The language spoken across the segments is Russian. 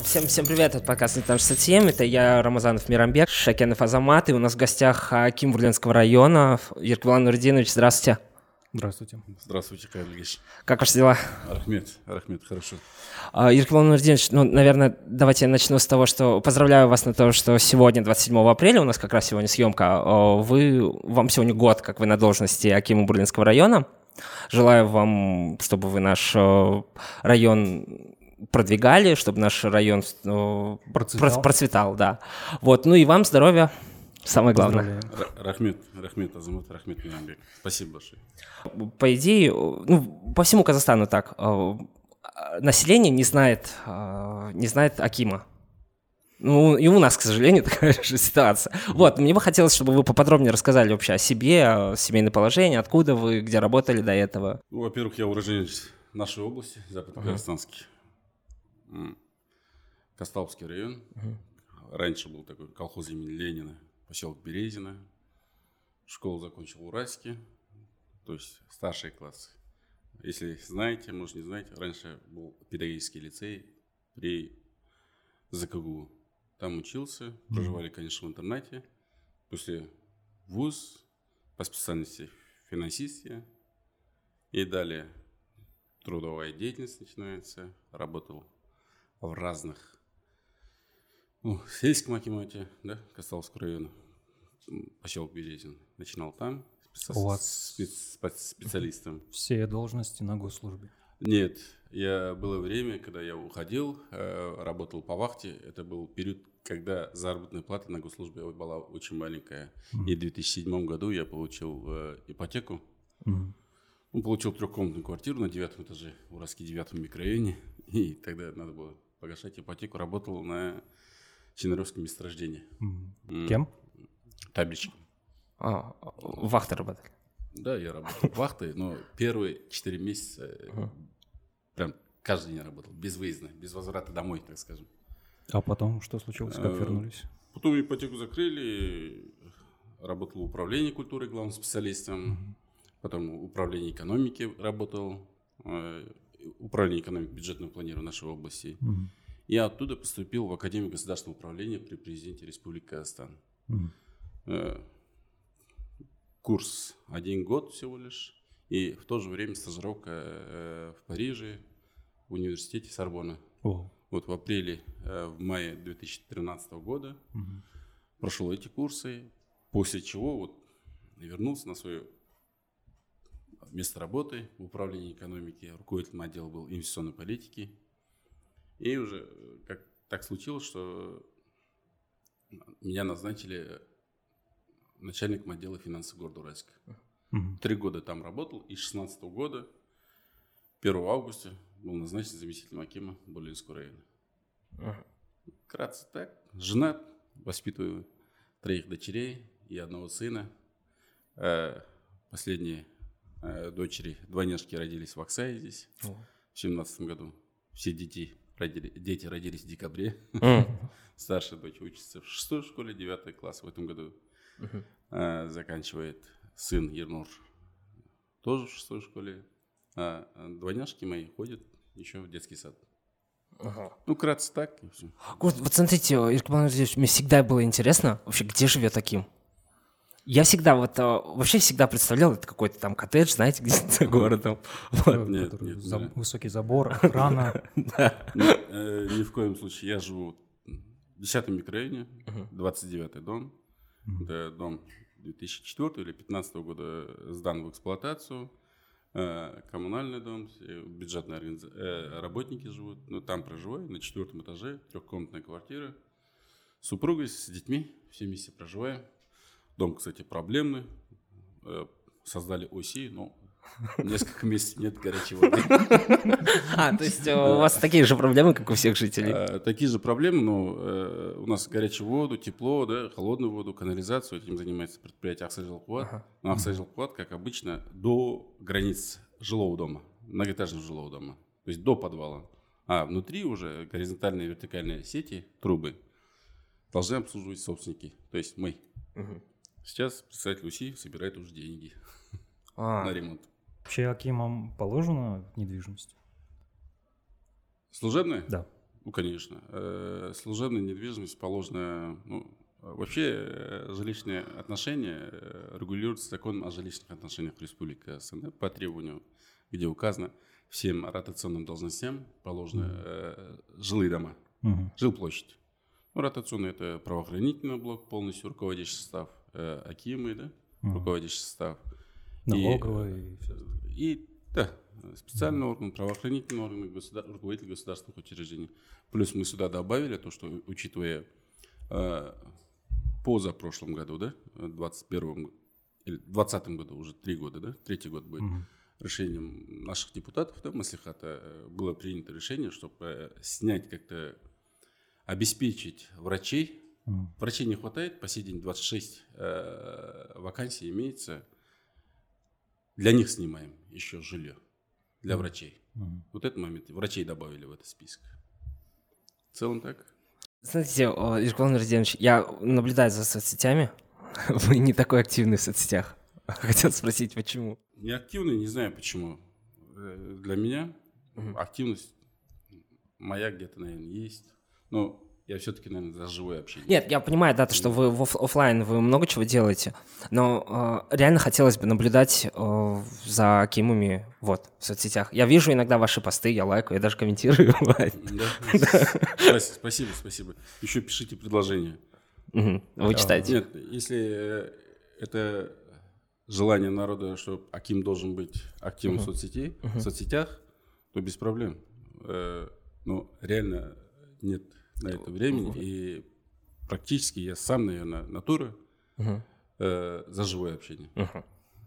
Всем, всем привет, это подкаст «Нетан 67», это я, Рамазанов Мирамбек, Шакенов Азамат, и у нас в гостях Аким Бурлинского района, Еркевлан Нурдинович, здравствуйте. Здравствуйте. Здравствуйте, Кайл Ильич. Как ваши дела? Рахмет, Рахмет, хорошо. Еркевлан Нурдинович, ну, наверное, давайте я начну с того, что поздравляю вас на то, что сегодня, 27 апреля, у нас как раз сегодня съемка, вы, вам сегодня год, как вы на должности Акима Бурлинского района. Желаю вам, чтобы вы наш район продвигали, чтобы наш район ну, процветал. процветал, да. Вот, ну и вам здоровья, самое главное. Рахмет, Рахмет, Азамат, Рахмет Мирамбек. Спасибо большое. По идее, ну, по всему Казахстану так. Э, население не знает, э, не знает Акима. Ну, и у нас, к сожалению, такая же ситуация. Вот, мне бы хотелось, чтобы вы поподробнее рассказали вообще о себе, о семейном положении, откуда вы, где работали до этого. Ну, во-первых, я уроженец нашей области, Западно-Казахстанский. Косталовский район. Угу. Раньше был такой колхоз имени Ленина, поселок Березина. Школу закончил в Уральске, то есть старший класс. Если знаете, может не знаете, раньше был педагогический лицей при ЗКГУ. Там учился, проживали, конечно, в интернате. После вуз по специальности финансистия. И далее трудовая деятельность начинается. Работал в разных, ну, сельском акимате, да, Костоловского района, поселок Березин. Начинал там специ... У вас спец... специалистом. Все должности на госслужбе? Нет, я было время, когда я уходил, э, работал по вахте. Это был период, когда заработная плата на госслужбе была очень маленькая. Mm. И в 2007 году я получил э, ипотеку. Mm. Он получил трехкомнатную квартиру на девятом этаже в Уральске девятом микрорайоне. И тогда надо было погашать ипотеку, работал на Ченеровском месторождении. Кем? Табличком. А, вахты работали? Да, я работал вахтой, но первые четыре месяца прям каждый день работал, без выезда, без возврата домой, так скажем. А потом что случилось, как а, вернулись? Потом ипотеку закрыли, работал в управлении культуры главным специалистом, потом в управлении экономики работал, э, управления экономики бюджетного планирования нашей области. Угу. Я оттуда поступил в Академию государственного управления при президенте Республики Казахстан. Угу. Курс один год всего лишь. И в то же время стажировка э, в Париже, в университете Сорбона. О. Вот в апреле, э, в мае 2013 года угу. прошел эти курсы, после чего вот вернулся на свою место работы в управлении экономики, руководителем отдела был инвестиционной политики. И уже э, как так случилось, что меня назначили начальником отдела финансов города Уральска. Три года там работал, и с 16 года, 1 августа, был назначен заместителем Акима Болинского района. Кратко так. Женат, воспитываю троих дочерей и одного сына. Э, последние Э, дочери, двойняшки родились в Оксае здесь О. в семнадцатом году. Все дети, родили, дети родились в декабре. Mm. Старшая дочь учится в шестой школе, девятый класс в этом году. А, заканчивает сын Ернур тоже в шестой школе. А двойняшки мои ходят еще в детский сад. Ага. Ну, кратко так. И все. Вот, вот смотрите, Иркман мне всегда было интересно, вообще, где живет таким? Я всегда вот э, вообще всегда представлял это какой-то там коттедж, знаете, где-то за городом. Вот. Нет, нет, за, нет. Высокий забор, охрана. Э, ни в коем случае. Я живу в 10 микрорайоне, 29-й дом. Это дом 2004 или 2015 года сдан в эксплуатацию. Э, коммунальный дом, бюджетные работники живут. Ну, там проживаю, на четвертом этаже, трехкомнатная квартира. С супругой, с детьми, все вместе проживаем. Дом, кстати, проблемный. Э, создали ОСИ, но несколько месяцев нет горячей воды. А, то есть у вас такие же проблемы, как у всех жителей? Э, такие же проблемы, но э, у нас горячую воду, тепло, да, холодную воду, канализацию, этим занимается предприятие Аксайжилкуат. Но Аксайжилкуат, как обычно, до границ жилого дома, многоэтажного жилого дома, то есть до подвала. А внутри уже горизонтальные и вертикальные сети, трубы, должны обслуживать собственники, то есть мы. Сейчас представитель ОСИ собирает уже деньги а. на ремонт. Вообще Акимам положена недвижимость? Служебная? Да. Ну, конечно. Э, служебная недвижимость положена, ну, вообще э, жилищные отношения э, регулируются законом о жилищных отношениях Республики СНГ по требованию, где указано всем ротационным должностям положены э, жилые дома, угу. жилплощадь. Ну, ротационный это правоохранительный блок, полностью руководящий состав, э, Акимы, да, угу. руководящий состав. Налоговый. И, и да, специальный орган, правоохранительный орган, государ... руководитель государственных учреждений. Плюс мы сюда добавили то, что учитывая э, позапрошлом году, да, 21 или 20 году, уже три года, да, третий год будет, угу. решением наших депутатов, да, Маслихата, э, было принято решение, чтобы э, снять как-то, обеспечить врачей. Врачей не хватает, по сей день 26 э, вакансий имеется. Для них снимаем еще жилье для врачей. Угу. Вот этот момент врачей добавили в этот список. В целом так. Смотрите, Иркулан Родионович, я наблюдаю за соцсетями. Вы не такой активный в соцсетях. Хотел спросить, почему? Не активный, не знаю почему. Э, для меня угу. активность моя где-то, наверное, есть. Но я все-таки, наверное, за живое общение. Нет, я понимаю, да, то, что вы в оф- офлайн вы много чего делаете, но э, реально хотелось бы наблюдать э, за Кимами вот в соцсетях. Я вижу иногда ваши посты, я лайкаю, я даже комментирую. Спасибо, спасибо. Еще пишите предложения. Вы читаете? Нет, если э, это желание народа, что Аким должен быть активным в соцсети, в соцсетях, то без проблем. Э, но реально нет на это времени. И практически я сам, наверное, натура э, за живое общение.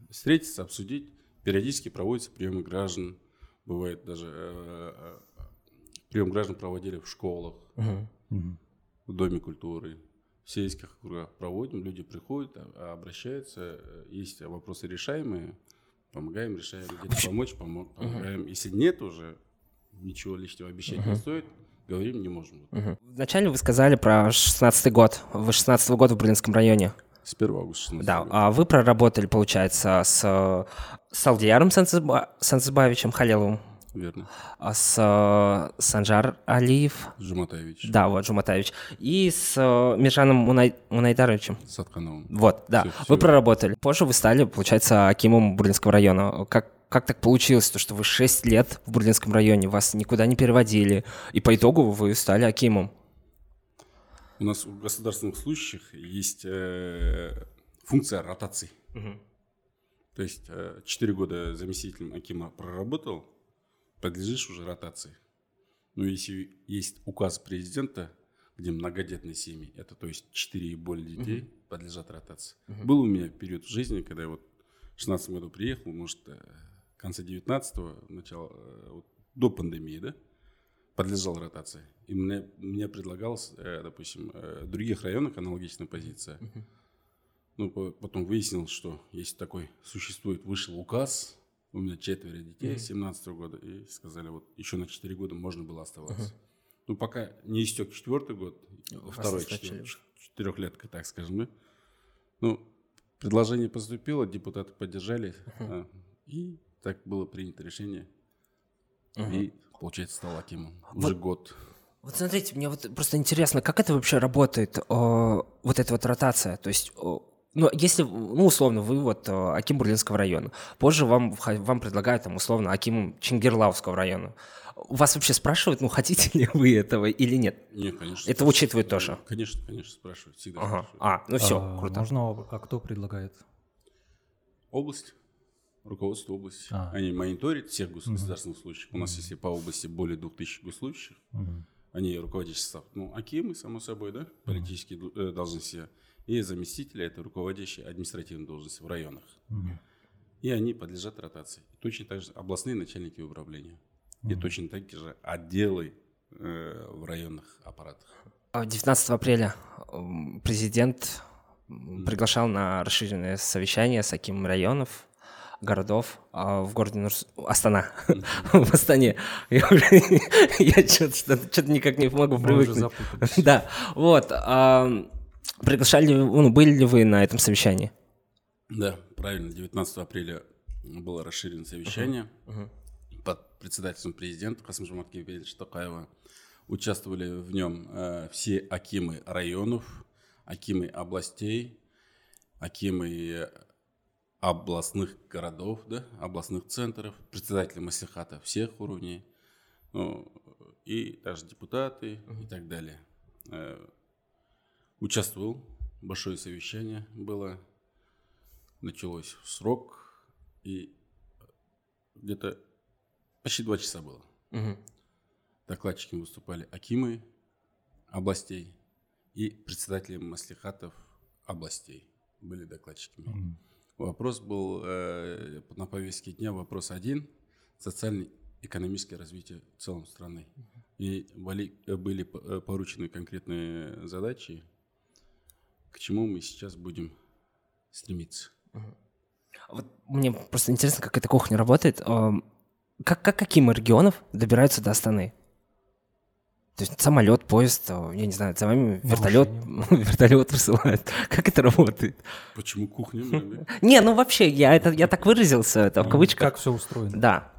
Встретиться, обсудить. Периодически проводятся приемы граждан. Бывает даже э, э, прием граждан проводили в школах, в Доме культуры, в сельских округах проводим. Люди приходят, а, обращаются. Есть вопросы решаемые, помогаем, решаем. Где-то помочь, помогаем. Если нет уже, ничего лишнего обещать не стоит говорим не можем. Угу. Вначале вы сказали про 16 год. Вы 16 -го года в Берлинском районе. С 1 августа 16 Да, а вы проработали, получается, с, с Алдияром Сансбаевичем Халиловым. Верно. А с э, Санжар Алиев. Жуматаевич. Да, вот, Жуматаевич. И с э, Миржаном Мунай, Мунайдаровичем. Садхановым. Вот, да. Все, вы все. проработали. Позже вы стали, получается, Акимом Бурлинского района. Как, как так получилось, то, что вы 6 лет в Бурлинском районе, вас никуда не переводили, и по итогу вы стали Акимом? У нас в государственных случаях есть э, функция ротации. Угу. То есть э, 4 года заместителем Акима проработал, подлежишь уже ротации. Но если есть указ президента, где многодетные семьи, это то есть 4 и более детей, угу. подлежат ротации. Угу. Был у меня период в жизни, когда я вот в 16 году приехал, может, э, конце 19-го, начало, э, вот, до пандемии, да, подлежал ротации. И мне, мне предлагалось, э, допустим, в других районах аналогичная позиция. Uh-huh. Ну, потом выяснилось, что есть такой, существует, вышел указ, у меня четверо детей, uh-huh. 17 -го года, и сказали, вот еще на 4 года можно было оставаться. Uh-huh. Ну, пока не истек четвертый год, второй четырехлетка, так скажем, да. Ну, предложение поступило, депутаты поддержали, uh-huh. и так было принято решение. Угу. И, получается, стал Акимом. Уже вот, год. Вот смотрите, мне вот просто интересно, как это вообще работает, о, вот эта вот ротация? То есть, о, ну, если, ну, условно, вы вот о, Аким Бурлинского района, позже вам, вам предлагают, там, условно, Акимом Чингирлауского района. Вас вообще спрашивают, ну, хотите ли вы этого или нет? Нет, конечно. Это учитывают тоже? Конечно, конечно, спрашивают, всегда ага. спрашивают. А, ну все, а, круто. Можно, а кто предлагает? Область руководство области. А. Они мониторят всех государственных угу. случаев. У нас, если по области более 2000 госслужащих, угу. они руководящий состав. Ну, акимы, само собой, да, политические угу. должности. И заместители – это руководящие административные должности в районах. Угу. И они подлежат ротации. И точно так же областные начальники управления. Угу. И точно так же отделы э, в районных аппаратах. 19 апреля президент приглашал на расширенное совещание с Акимом районов городов а в городе Нурс... Астана. в Астане. Я, я что-то никак не могу привыкнуть. да, вот. Приглашали, ну, были ли вы на этом совещании? Да, правильно. 19 апреля было расширено совещание uh-huh. Uh-huh. под председательством президента Касым Жомарт Кемелевича Токаева. Участвовали в нем э, все акимы районов, акимы областей, акимы областных городов, да, областных центров, председатели маслихата всех уровней, ну, и также депутаты и так далее. Э, участвовал, большое совещание было, началось в срок, и где-то почти два часа было. Угу. Докладчиками выступали акимы областей и председатели маслихатов областей были докладчиками. Угу. Вопрос был э, на повестке дня, вопрос один, социально-экономическое развитие в целом страны. И были, были э, поручены конкретные задачи, к чему мы сейчас будем стремиться. Вот мне просто интересно, как эта кухня работает. Как, как каким регионов добираются до Астаны? То есть самолет, поезд, я не знаю, за вами вертолет, вертолет высылают. Как это работает? Почему кухня? Не, ну вообще, я, это, я так выразился, это в кавычках. Как все устроено? Да.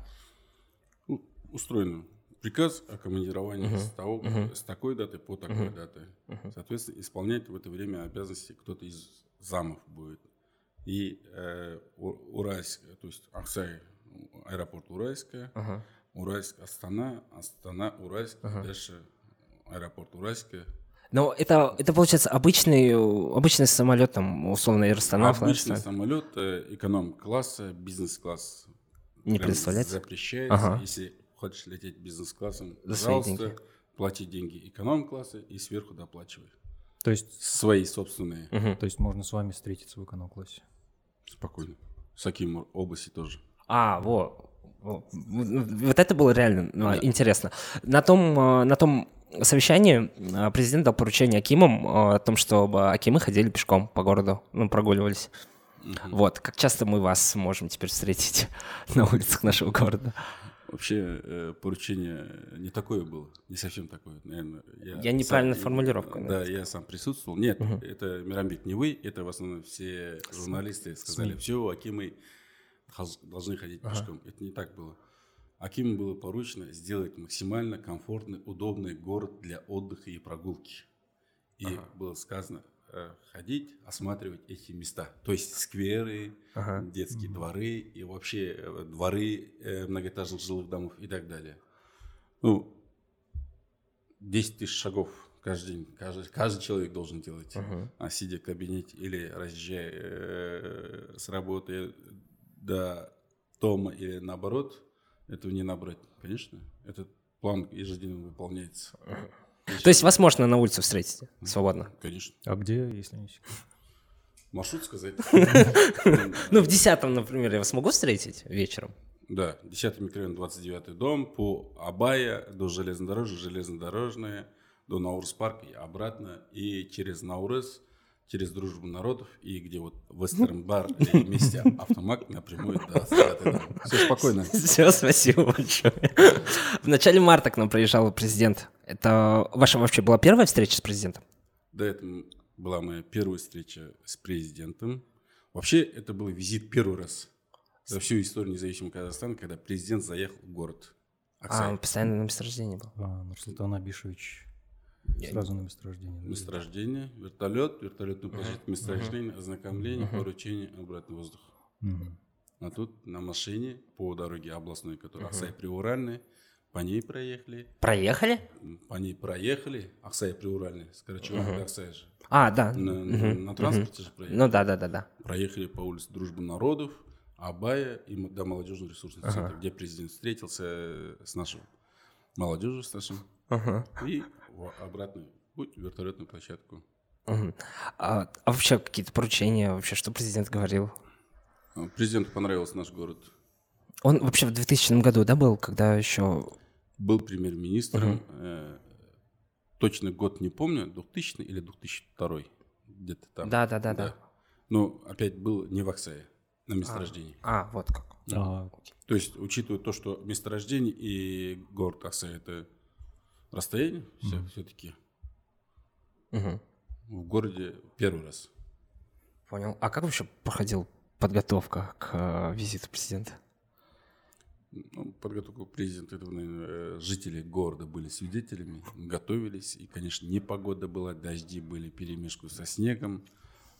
Устроено. Приказ о командировании uh-huh. с, того, uh-huh. с такой даты по такой uh-huh. дате. Uh-huh. Соответственно, исполнять в это время обязанности кто-то из замов будет. И э, Уральск, то есть Аксай, аэропорт Уральская, uh-huh. Уральск, Астана, Астана, Уральск, uh-huh. дальше аэропорт Уральская. Но это, это получается обычный, обычный самолет, там, условно, Аэростана. Обычный самолет э, эконом-класса, бизнес-класс. Не представляете? Запрещается. Ага. Если хочешь лететь бизнес-классом, пожалуйста, деньги. плати деньги эконом-класса и сверху доплачивай. То есть... Свои собственные. Угу. То есть можно с вами встретиться в эконом-классе? Спокойно. С Аким области тоже. А, вот. Вот это было реально ну, да. интересно. На том, э, на том совещании э, президент дал поручение Акимам э, о том, чтобы Акимы ходили пешком по городу, ну, прогуливались. Угу. Вот, как часто мы вас можем теперь встретить на улицах нашего города? Вообще э, поручение не такое было, не совсем такое, наверное. Я, я неправильно сам, формулировку. Да, я сам присутствовал. Нет, угу. это Мирамбек не вы, это в основном все журналисты сказали, СМИ. все, Акимы должны ходить ага. пешком. Это не так было. Акиму было поручено сделать максимально комфортный, удобный город для отдыха и прогулки. И ага. было сказано, ходить, осматривать эти места. То есть скверы, ага. детские дворы и вообще э, дворы э, многоэтажных жилых домов и так далее. Ну, 10 тысяч шагов каждый день, каждый, каждый человек должен делать, uh а сидя в кабинете или разъезжая э, с работы до дома или наоборот, этого не набрать, конечно. Этот план ежедневно выполняется. uh то есть вас можно на улице встретить свободно? Конечно. А где, если не? Маршрут сказать? Ну, в 10 например, я вас могу встретить вечером? Да, 10 микрорайон, 29 дом, по Абая до железнодорожья, железнодорожная, до Наурыз парк и обратно, и через Наурыз через дружбу народов и где вот Вестерн бар и вместе автомат напрямую до Все спокойно. Все, спасибо большое. В начале марта к нам приезжал президент. Это ваша вообще была первая встреча с президентом? Да, это была моя первая встреча с президентом. Вообще, это был визит первый раз за всю историю независимого Казахстана, когда президент заехал в город. Аксай. А, он постоянно на месторождении был. А, Нурсултан Абишевич Сразу на месторождение. Месторождение, вертолет, площадь, uh-huh. месторождение, uh-huh. ознакомление, uh-huh. поручение, обратный воздух. Uh-huh. А тут на машине по дороге областной, которая uh-huh. Аксай-Приуральная, по ней проехали. Проехали? По ней проехали. Аксай-Приуральная, с Карачева uh-huh. Аксай же. А, да. На, uh-huh. на, транспорте uh-huh. же проехали. Ну да, да, да, да. Проехали по улице Дружбы народов, Абая и до молодежного ресурсного uh-huh. центра, где президент встретился с нашим молодежью, с нашим. Uh-huh. И обратно путь, вертолетную площадку. Угу. А, а вообще какие-то поручения, вообще, что президент говорил? А, президенту понравился наш город. Он вообще в 2000 году, да, был, когда еще... Был премьер-министром. Угу. Э, точно год не помню, 2000 или 2002, где-то там. Да, да, да, да. Но опять был не в Аксае, на месторождении. А, а вот как. Да. А. То есть, учитывая то, что месторождение и город Аксай – это расстояние все, mm все-таки. Угу. В городе первый раз. Понял. А как вообще проходил подготовка к э, визиту президента? ну, подготовку президента, это, наверное, э, жители города были свидетелями, готовились. И, конечно, непогода была, дожди были, перемешку со снегом.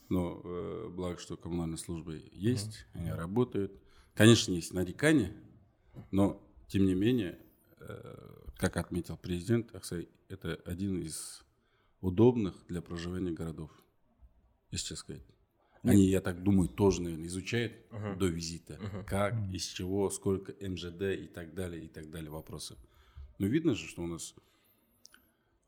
Но э, благо, что коммунальные службы есть, mm-hmm. они работают. Конечно, есть нарекания, но, тем не менее, э, как отметил президент, Аксай, это один из удобных для проживания городов, если сказать. Они, я так думаю, тоже, наверное, изучают uh-huh. до визита, uh-huh. как, uh-huh. из чего, сколько МЖД и так далее, и так далее вопросы. Но видно же, что у нас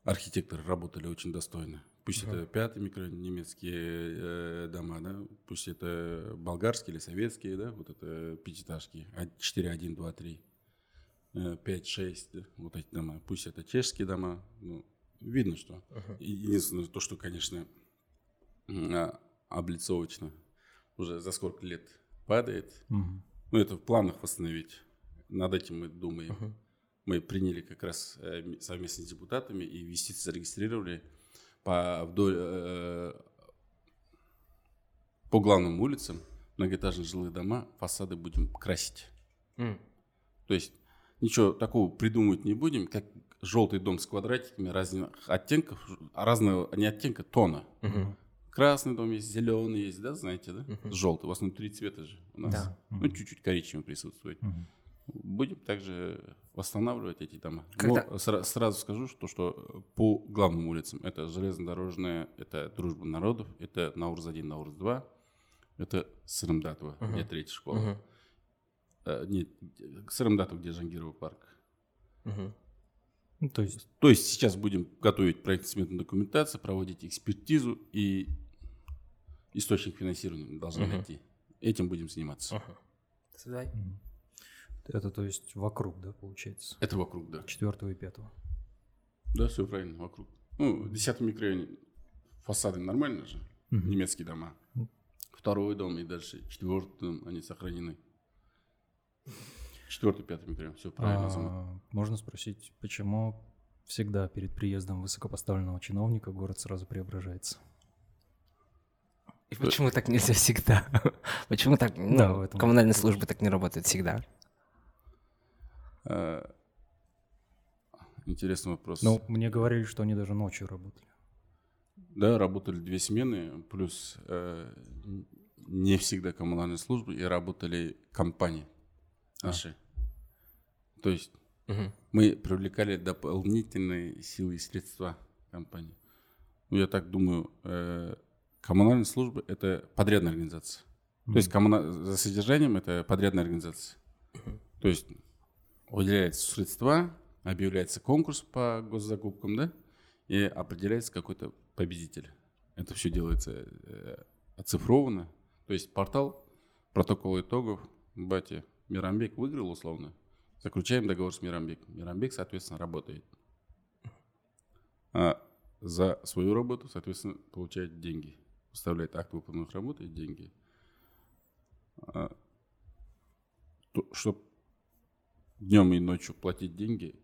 архитекторы работали очень достойно. Пусть uh-huh. это пятый микрорайон, немецкие э, дома, да, пусть это болгарские или советские, да, вот это пятиэтажки, 4, 1, 2, 3, 5, 6, да, вот эти дома. Пусть это чешские дома, ну, видно, что. Uh-huh. Единственное, то, что, конечно, а, облицовочно уже за сколько лет падает. Угу. Ну, это в планах восстановить. Над этим мы думаем. Угу. Мы приняли как раз э, совместно с депутатами и инвестиции зарегистрировали по, вдоль, э, по главным улицам многоэтажные жилые дома, фасады будем красить. Mm. То есть ничего такого придумывать не будем, как желтый дом с квадратиками разных оттенков, разного не оттенка, тона. Uh-huh. Красный дом есть, зеленый есть, да, знаете, да? Uh-huh. Желтый. У вас внутри цвета же у нас. Да. Ну, чуть-чуть коричневый присутствует. Uh-huh. Будем также восстанавливать эти дома. Когда... Но сра- сразу скажу, что, что по главным улицам это железнодорожная, это Дружба народов, это Наурз-1, Наурз-2, это Сырымдатова, uh-huh. где третья школа. Uh-huh. А, нет, Сырымдатова, где Жангирова парк. Uh-huh. Ну, то есть... То есть сейчас будем готовить проект-сметную документацию, проводить экспертизу и источник финансирования должны uh-huh. найти. Этим будим заниматься. Свидания. Это то есть вокруг, да, получается? Это вокруг, да. Четвертого и пятого. Да, все правильно, вокруг. Ну, в десятом микрорайоне фасады нормально же, uh-huh. немецкие дома. Второй дом и дальше четвертый дом, они сохранены. Четвертый, пятый микрорайон, все правильно. А, можно спросить, почему всегда перед приездом высокопоставленного чиновника город сразу преображается? И почему так нельзя всегда? Почему так? Ну, да, в этом коммунальные службы так не работают всегда. А, интересный вопрос. Ну, мне говорили, что они даже ночью работали. Да, работали две смены, плюс э, не всегда коммунальные службы, и работали компании наши. А. То есть угу. мы привлекали дополнительные силы и средства компании. Ну, я так думаю, э, коммунальные службы – это подрядная организация. Угу. То есть коммуна... за содержанием это подрядная организация. Угу. То есть выделяются средства, объявляется конкурс по госзакупкам, да, и определяется какой-то победитель. Это все делается э, оцифровано. То есть портал, протокол итогов, бати, Мирамбек выиграл условно, заключаем договор с Мирамбеком. Мирамбек, соответственно, работает. А за свою работу, соответственно, получает деньги. Выставляет акт выполненных работ и деньги. А, то, чтобы днем и ночью платить деньги.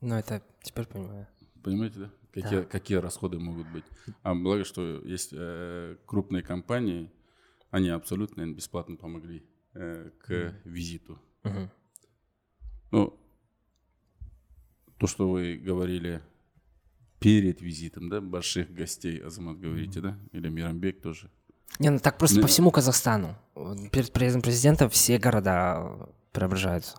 Ну, это теперь понимаю. Понимаете, да? Какие, да. какие расходы могут быть. А благо, что есть э, крупные компании, они абсолютно бесплатно помогли э, к визиту. Mm-hmm. Ну, то, что вы говорили перед визитом, да, больших гостей, Азамат говорите, mm-hmm. да, или Мирамбек тоже. Не, ну так просто ну, по всему Казахстану. Перед приездом президента все города преображаются.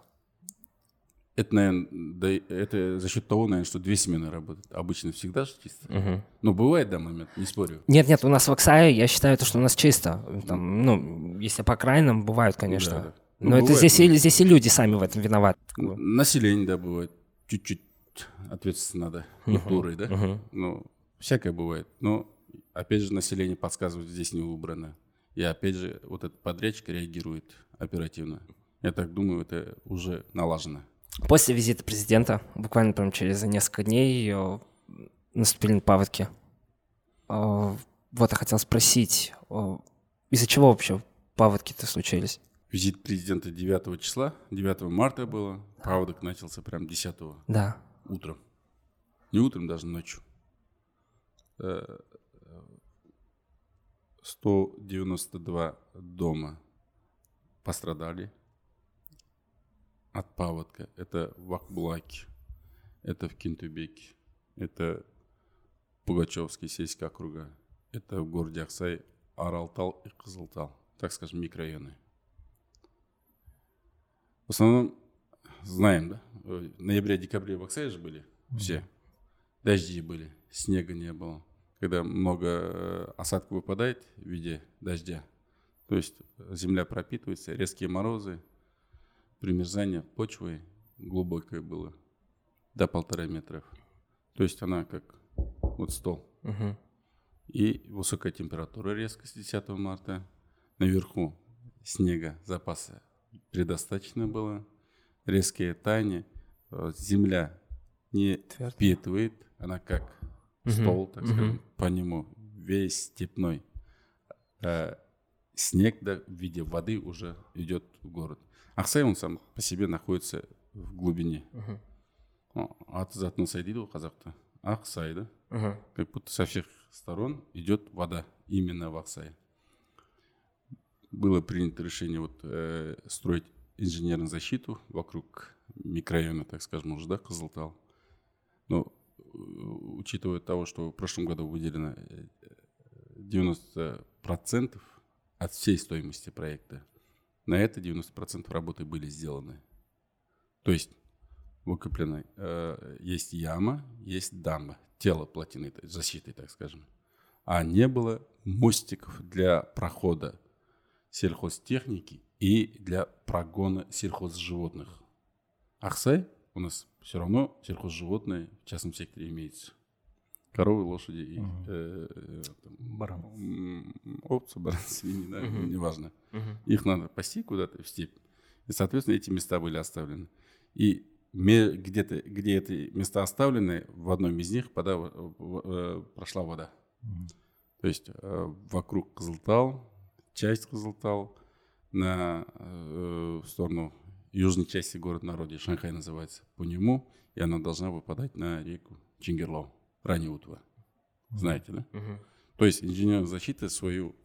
Это, наверное, да, это за счет того, наверное, что две смены работают. Обычно всегда же чисто. Угу. Но бывает, да, момент, не спорю. Нет, нет, у нас в Оксае, я считаю, то, что у нас чисто. Там, ну, если по окраинам, бывают, конечно. Да, да. Ну, Но бывает, это здесь, и, здесь и люди сами в этом виноваты. Население, да, бывает. Чуть-чуть ответственно надо, культурой, да. Угу. Ну, всякое бывает. Но, опять же, население подсказывает, здесь не выбрано. И опять же, вот этот подрядчик реагирует оперативно. Я так думаю, это уже налажено. После визита президента, буквально прям через несколько дней, наступили паводки. Вот я хотел спросить, из-за чего вообще паводки-то случились? Визит президента 9 числа, 9 марта было, паводок начался прям 10 да. утром. Не утром, даже ночью. 192 э, дома пострадали. От паводка. Это в Акбулаке, это в Кентубеке, это Пугачевский сельский округа, это в городе Аксай, Аралтал и Кызылтал, так скажем, микрорайоны. В основном знаем, да? В ноябре-декабре в Аксае же были все. Дожди были, снега не было. Когда много э, осадка выпадает в виде дождя, то есть земля пропитывается, резкие морозы, примерзание почвы глубокое было, до полтора метров. То есть она как вот стол. Угу. И высокая температура резко с 10 марта. Наверху снега запаса предостаточно было. Резкие таяния. Э, земля не Твердо. впитывает, она как угу. стол, так угу. скажем, по нему весь степной. Э, снег да, в виде воды уже идет в город. Ақсай он сам по себе находится в глубине. Угу. аты затына сай дейді ғой қазақта ақсай да как будто со всех сторон идет вода именно в Аксае. Было принято решение вот, э, строить инженерную защиту вокруг микрорайона, так скажем, уже, да, Кызылтал. Но э, учитывая того, что в прошлом году выделено 90% э, от всей стоимости проекта, на это 90% работы были сделаны. То есть выкоплены, э, есть яма, есть дамба, тело плотины, защиты, так скажем. А не было мостиков для прохода сельхозтехники и для прогона сельхозживотных. Ахсай у нас все равно сельхозживотные в частном секторе имеется. Коровы, лошади и угу. э, э, баран. Овцы, баран, свиньи, да, угу. неважно. Угу. Их надо пасти куда-то в степь. И, соответственно, эти места были оставлены. И где-то, где эти места оставлены, в одном из них вода, э, прошла вода. То есть э, вокруг Кызылтал, часть Кызылтал, на э, в сторону южной части города народе, Шанхай называется, по нему, и она должна выпадать на реку Чингерлоу, Ранеутва. Mm-hmm. Знаете, да? Mm-hmm. То есть инженерная защита свою,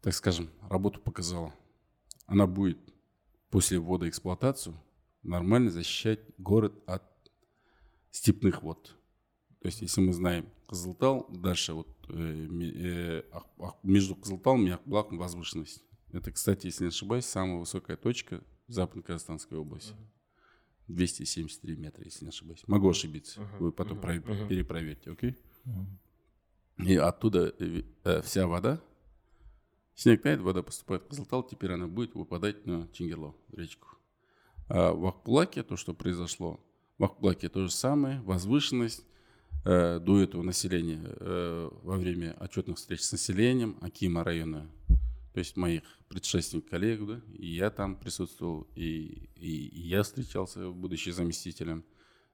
так скажем, работу показала. Она будет после ввода эксплуатацию нормально защищать город от степных вод. То есть, если мы знаем Кызылтал, дальше вот э, э, между Кызылталом и Акбулаком возвышенность. Это, кстати, если не ошибаюсь, самая высокая точка в Западно-Казахстанской области. 273 метра, если не ошибаюсь. Могу ошибиться. Uh-huh. Вы потом uh-huh. Uh-huh. перепроверьте, окей? Uh-huh. И оттуда э, э, вся вода, снег тает, вода поступает в Кызылтал, теперь она будет выпадать на Чингерло, речку. А в Акбулаке то, что произошло, в Акбулаке то же самое, возвышенность, э, до этого населения э, во время отчетных встреч с населением Акима района, то есть моих предшественников, коллег, да, и я там присутствовал, и, и, и я встречался, будучи заместителем.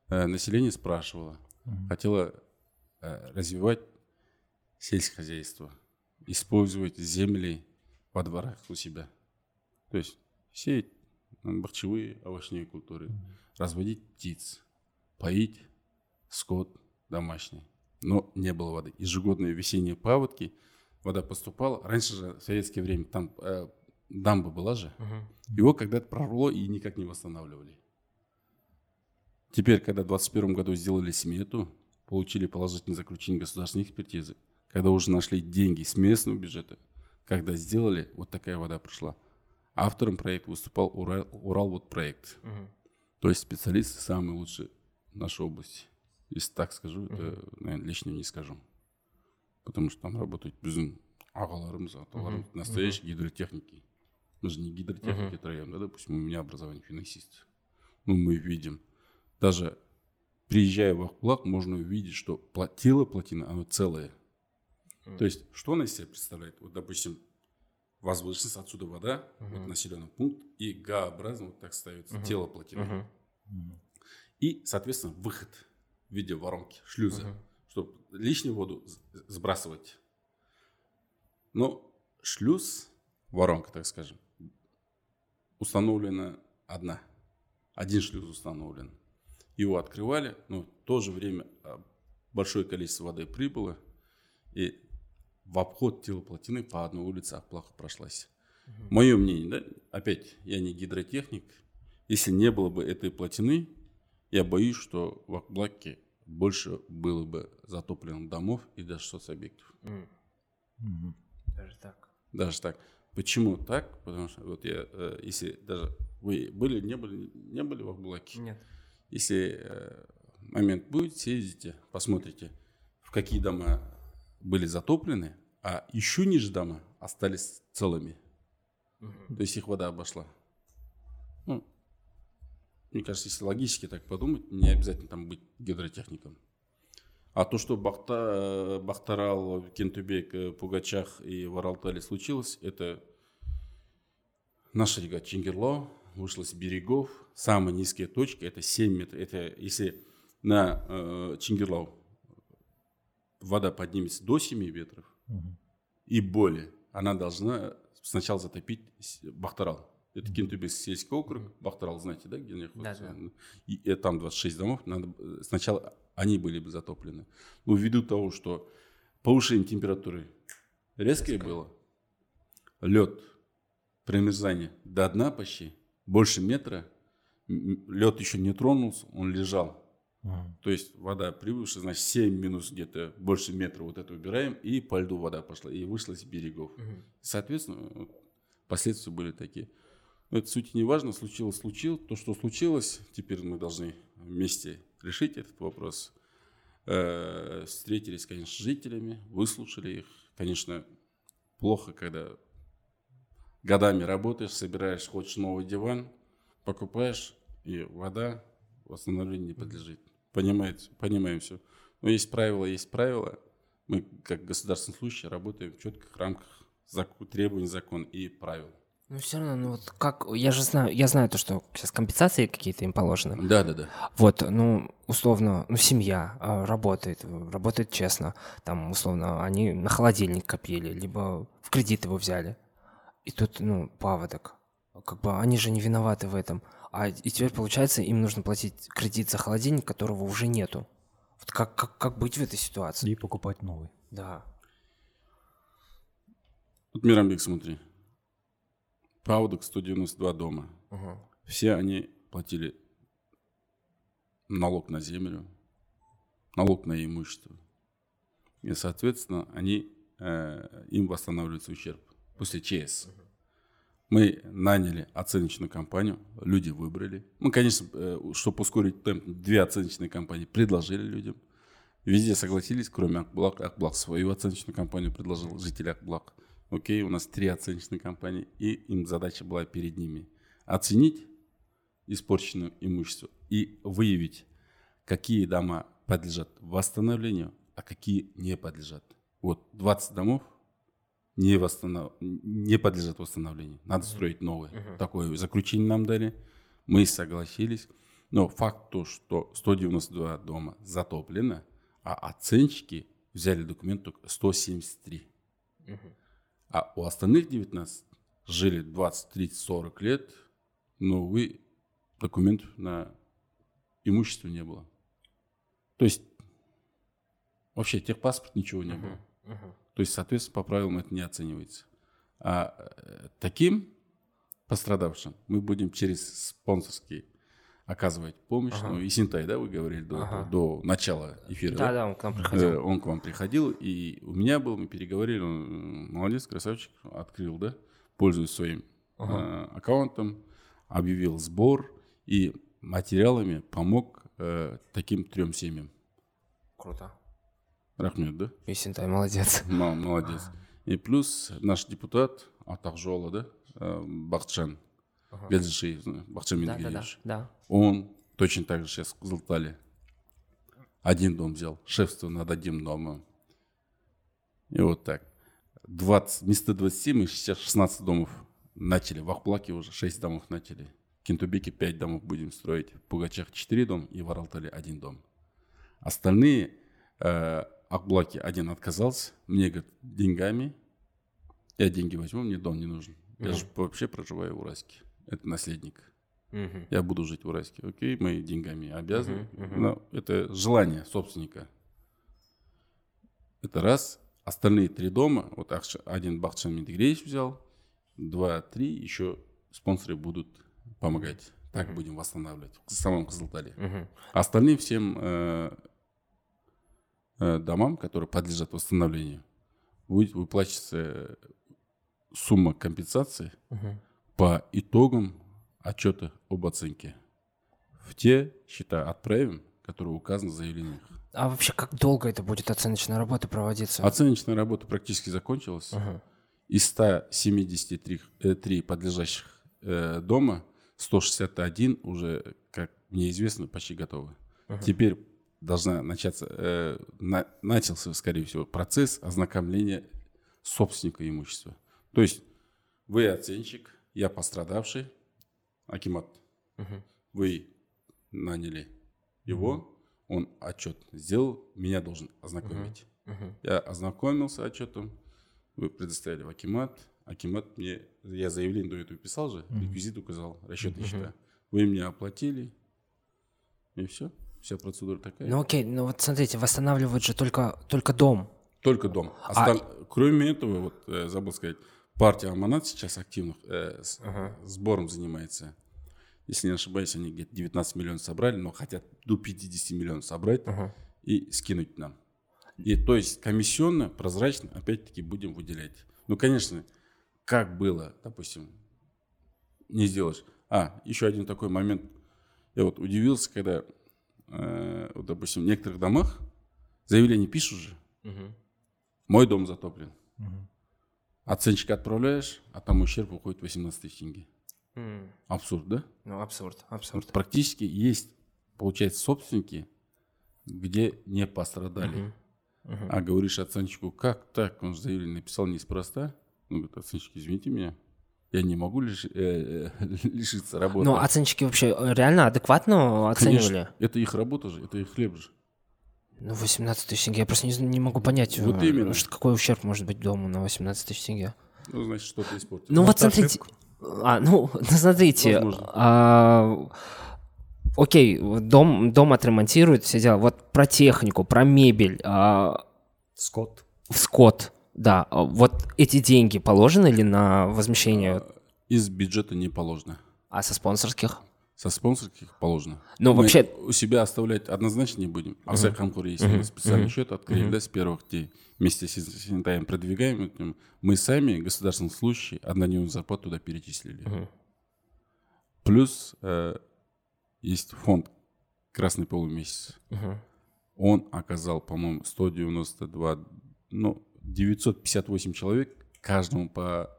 Э, население спрашивало, mm-hmm. хотело э, развивать сельское хозяйство, использовать земли во дворах у себя. То есть сеять бахчевые овощные культуры, разводить птиц, поить скот домашний. Но не было воды. Ежегодные весенние паводки, вода поступала. Раньше же, в советское время, там э, дамба была же. Угу. Его когда-то прорвало и никак не восстанавливали. Теперь, когда в 2021 году сделали смету, получили положительное заключение государственной экспертизы, когда уже нашли деньги с местного бюджета, когда сделали, вот такая вода пришла. Автором проекта выступал Урал, Уралвод проект. Угу. То есть специалисты самые лучшие в нашей области. Если так скажу, угу. это, наверное, лишнего не скажу. Потому что там работают біздің ағаларымыз, аталарымыз, настоящие гидротехники. Мы же не гидротехники троем, да, допустим, у меня образование финансист. Ну, мы видим, даже приезжая в Ахбулак, можно увидеть, что тело плотины, оно целое. Mm. То есть, что она из себя представляет? Вот, допустим, возвышенность, отсюда вода, вот населенный пункт, и Г-образно вот так ставится тело плотины. И, соответственно, выход в виде воронки, шлюза. Чтобы лишнюю воду сбрасывать. Но шлюз, воронка, так скажем, установлена одна. Один шлюз установлен. Его открывали, но в то же время а, большое количество воды прибыло, и в обход телоплотины по одной улице плохо прошлась. Угу. Мое мнение, да, опять, я не гидротехник, Если не было бы этой плотины, я боюсь, что в Акблаке больше было бы затоплено домов и даже соцобъектов. Mm. Mm-hmm. Даже так. Даже так. Почему так? Потому что вот я, э, если даже вы были, не были, не были в Акблаке? Нет. Если э, момент будет, съездите, посмотрите, в какие дома были затоплены, а еще ниже дома остались целыми. Угу. То есть их вода обошла. Мне кажется, если логически так подумать, не обязательно там быть гидротехником. А то, что Бахта, Бахтарал, Кентубек, Пугачах и Варалтале случилось, это наша река Чингерло вышла с берегов. Самая низкая точка – это 7 метров. Это если на э, Чингерлау вода поднимется до 7 метров угу. и более, она должна сначала затопить Бахтарал. Это Кентубес сельский округ, Бахтарал, знаете, да, где находится? Да, да. И, и там 26 домов, надо, сначала они были бы затоплены. Но ввиду того, что повышение температуры резкое Резко. было, лед, промерзание до дна почти, больше метра, лед еще не тронулся, он лежал. Uh-huh. То есть вода прибывшая, значит 7 минус где-то больше метра вот это убираем, и по льду вода пошла, и вышла с берегов. Uh-huh. Соответственно, последствия были такие. Это суть не важно, случилось, случилось. То, что случилось, теперь мы должны вместе решить этот вопрос. Э, встретились, конечно, с жителями, выслушали их. Конечно, плохо, когда годами работаешь, собираешь, хочешь новый диван, покупаешь, и вода восстановлению не подлежит. Понимаете, понимаем все. Но есть правила, есть правила. Мы, как государственный служащий, работаем в четких рамках закон, требований закона и правил. Ну все равно, ну вот как, я же знаю, я знаю то, что сейчас компенсации какие-то им положены. Да, да, да. Вот, ну условно, ну семья э, работает, работает честно, там условно они на холодильник копили, либо в кредит его взяли, и тут, ну паводок, как бы они же не виноваты в этом, а и теперь получается им нужно платить кредит за холодильник, которого уже нету. Вот как как как быть в этой ситуации? И покупать новый. Да. Вот Мирамбек, смотри, Паудок 192 дома. Угу. Все они платили налог на землю, налог на имущество. И, соответственно, они, э, им восстанавливается ущерб после ЧС. Угу. Мы наняли оценочную компанию, люди выбрали. Мы, конечно, э, чтобы ускорить темп, две оценочные компании предложили людям. Везде согласились, кроме Акблак. Акблак свою оценочную компанию предложил, жители Акблак. Окей, у нас три оценочные компании, и им задача была перед ними оценить испорченное имущество и выявить, какие дома подлежат восстановлению, а какие не подлежат. Вот 20 домов не, восстанов... не подлежат восстановлению. Надо строить новые. Uh-huh. Такое заключение нам дали. Мы согласились. Но факт то, что 192 дома затоплено, а оценщики взяли документ только 173. Uh-huh. А у остальных 19 жили 20, 30, 40 лет, но вы документов на имущество не было. То есть вообще техпаспорт ничего не было. Uh-huh. Uh-huh. То есть, соответственно, по правилам это не оценивается. А э, таким пострадавшим мы будем через спонсорский оказывать помощь. Ага. Ну, и Синтай, да, вы говорили до, ага. до, до начала эфира. Да, да, да, он к нам приходил. Э, он к вам приходил, и у меня был, мы переговорили, он молодец, красавчик, открыл, да, пользуясь своим ага. э, аккаунтом, объявил сбор и материалами помог э, таким трем семьям. Круто. Рахмет, да? Есентай, молодец. Молодец. И плюс наш депутат Атахжола, да, э, Бахтжан, Гаджишиев, Бахтжан да, да, да, да. Он точно так же сейчас в Золотале один дом взял, шефство над одним домом. И вот так. 20, вместо 20 мы сейчас 16 домов начали. В Ахплаке уже 6 домов начали. В Кентубеке 5 домов будем строить. В Пугачах 4 дома и в Аралтале 1 дом. Остальные э, Акблаке один отказался. Мне, говорит, деньгами. Я деньги возьму, мне дом не нужен. Я же вообще проживаю в Уральске. Это наследник. Uh-huh. Я буду жить в Уральске. Окей, мы деньгами обязаны. Uh-huh. Uh-huh. Но это желание собственника. Это раз. Остальные три дома, вот один Бахчан Медведевич взял, два, три, еще спонсоры будут помогать. Так uh-huh. будем восстанавливать в самом Кызылтале. Uh-huh. Остальным всем э, э, домам, которые подлежат восстановлению, будет выплачиваться сумма компенсации uh-huh. По итогам отчета об оценке. В те счета отправим, которые указаны в заявлениях. А вообще, как долго это будет оценочная работа проводиться? Оценочная работа практически закончилась. Uh-huh. Из 173 3 подлежащих э, дома 161 уже, как мне известно, почти готовы. Uh-huh. Теперь должна начаться, э, на, начался, скорее всего, процесс ознакомления собственника имущества. То есть вы оценщик, я пострадавший, Акимат. Uh-huh. Вы наняли его, uh-huh. он отчет сделал, меня должен ознакомить. Uh-huh. Я ознакомился отчетом, вы предоставили в Акимат, Акимат мне, я заявление до этого писал же, uh-huh. реквизит указал, расчетные uh-huh. счета. Вы мне оплатили, и все. Вся процедура такая. Ну окей, ну вот смотрите, восстанавливают же только, только дом. Только дом. Остав... А... Кроме этого, вот э, забыл сказать, партия Аманат сейчас активно э, с, ага. сбором занимается. Если не ошибаюсь, они где-то 19 миллионов собрали, но хотят до 50 миллионов собрать ага. и скинуть нам. И то есть комиссионно, прозрачно, опять-таки будем выделять. Ну, конечно, как было, допустим, не сделаешь. А, еще один такой момент. Я вот удивился, когда, э, вот, допустим, в некоторых домах заявление пишут же. Угу. Мой дом затоплен. Угу. Оценщик отправляешь, а там ущерб уходит 18 тысяч тенге. Mm. Абсурд, да? Ну, абсурд, абсурд. Вот практически есть, получается, собственники, где не пострадали. Uh-huh. Uh-huh. А говоришь оценщику, как так? Он же заявление написал неспроста. Ну, говорит, оценщик, извините меня, я не могу лиш, э, э, лишиться работы. Но оценщики вообще реально адекватно оценивали? Конечно, это их работа же, это их хлеб же. Ну, 18 тысяч тенге. Я просто не, не могу понять, вот э, именно. Что, какой ущерб может быть дому на 18 тысяч тенге. Ну, значит, что-то испортилось. Ну, вот смотрите. А, ну, ну, смотрите. А, окей, дом, дом отремонтируют, все дела. Вот про технику, про мебель. А, скот. Скот, да. Вот эти деньги положены ли на возмещение? Из бюджета не положено. А со спонсорских? Со спонсорских положено. Но Мы вообще... у себя оставлять однозначно не будем. А uh-huh. если uh-huh. специальный uh-huh. счет открыли, uh-huh. да, с первых дней вместе с Синтаем продвигаем, мы сами, государственные служащие, однодневную зарплату туда перечислили. Uh-huh. Плюс э, есть фонд «Красный полумесяц». Uh-huh. Он оказал, по-моему, 192, ну, 958 человек, каждому по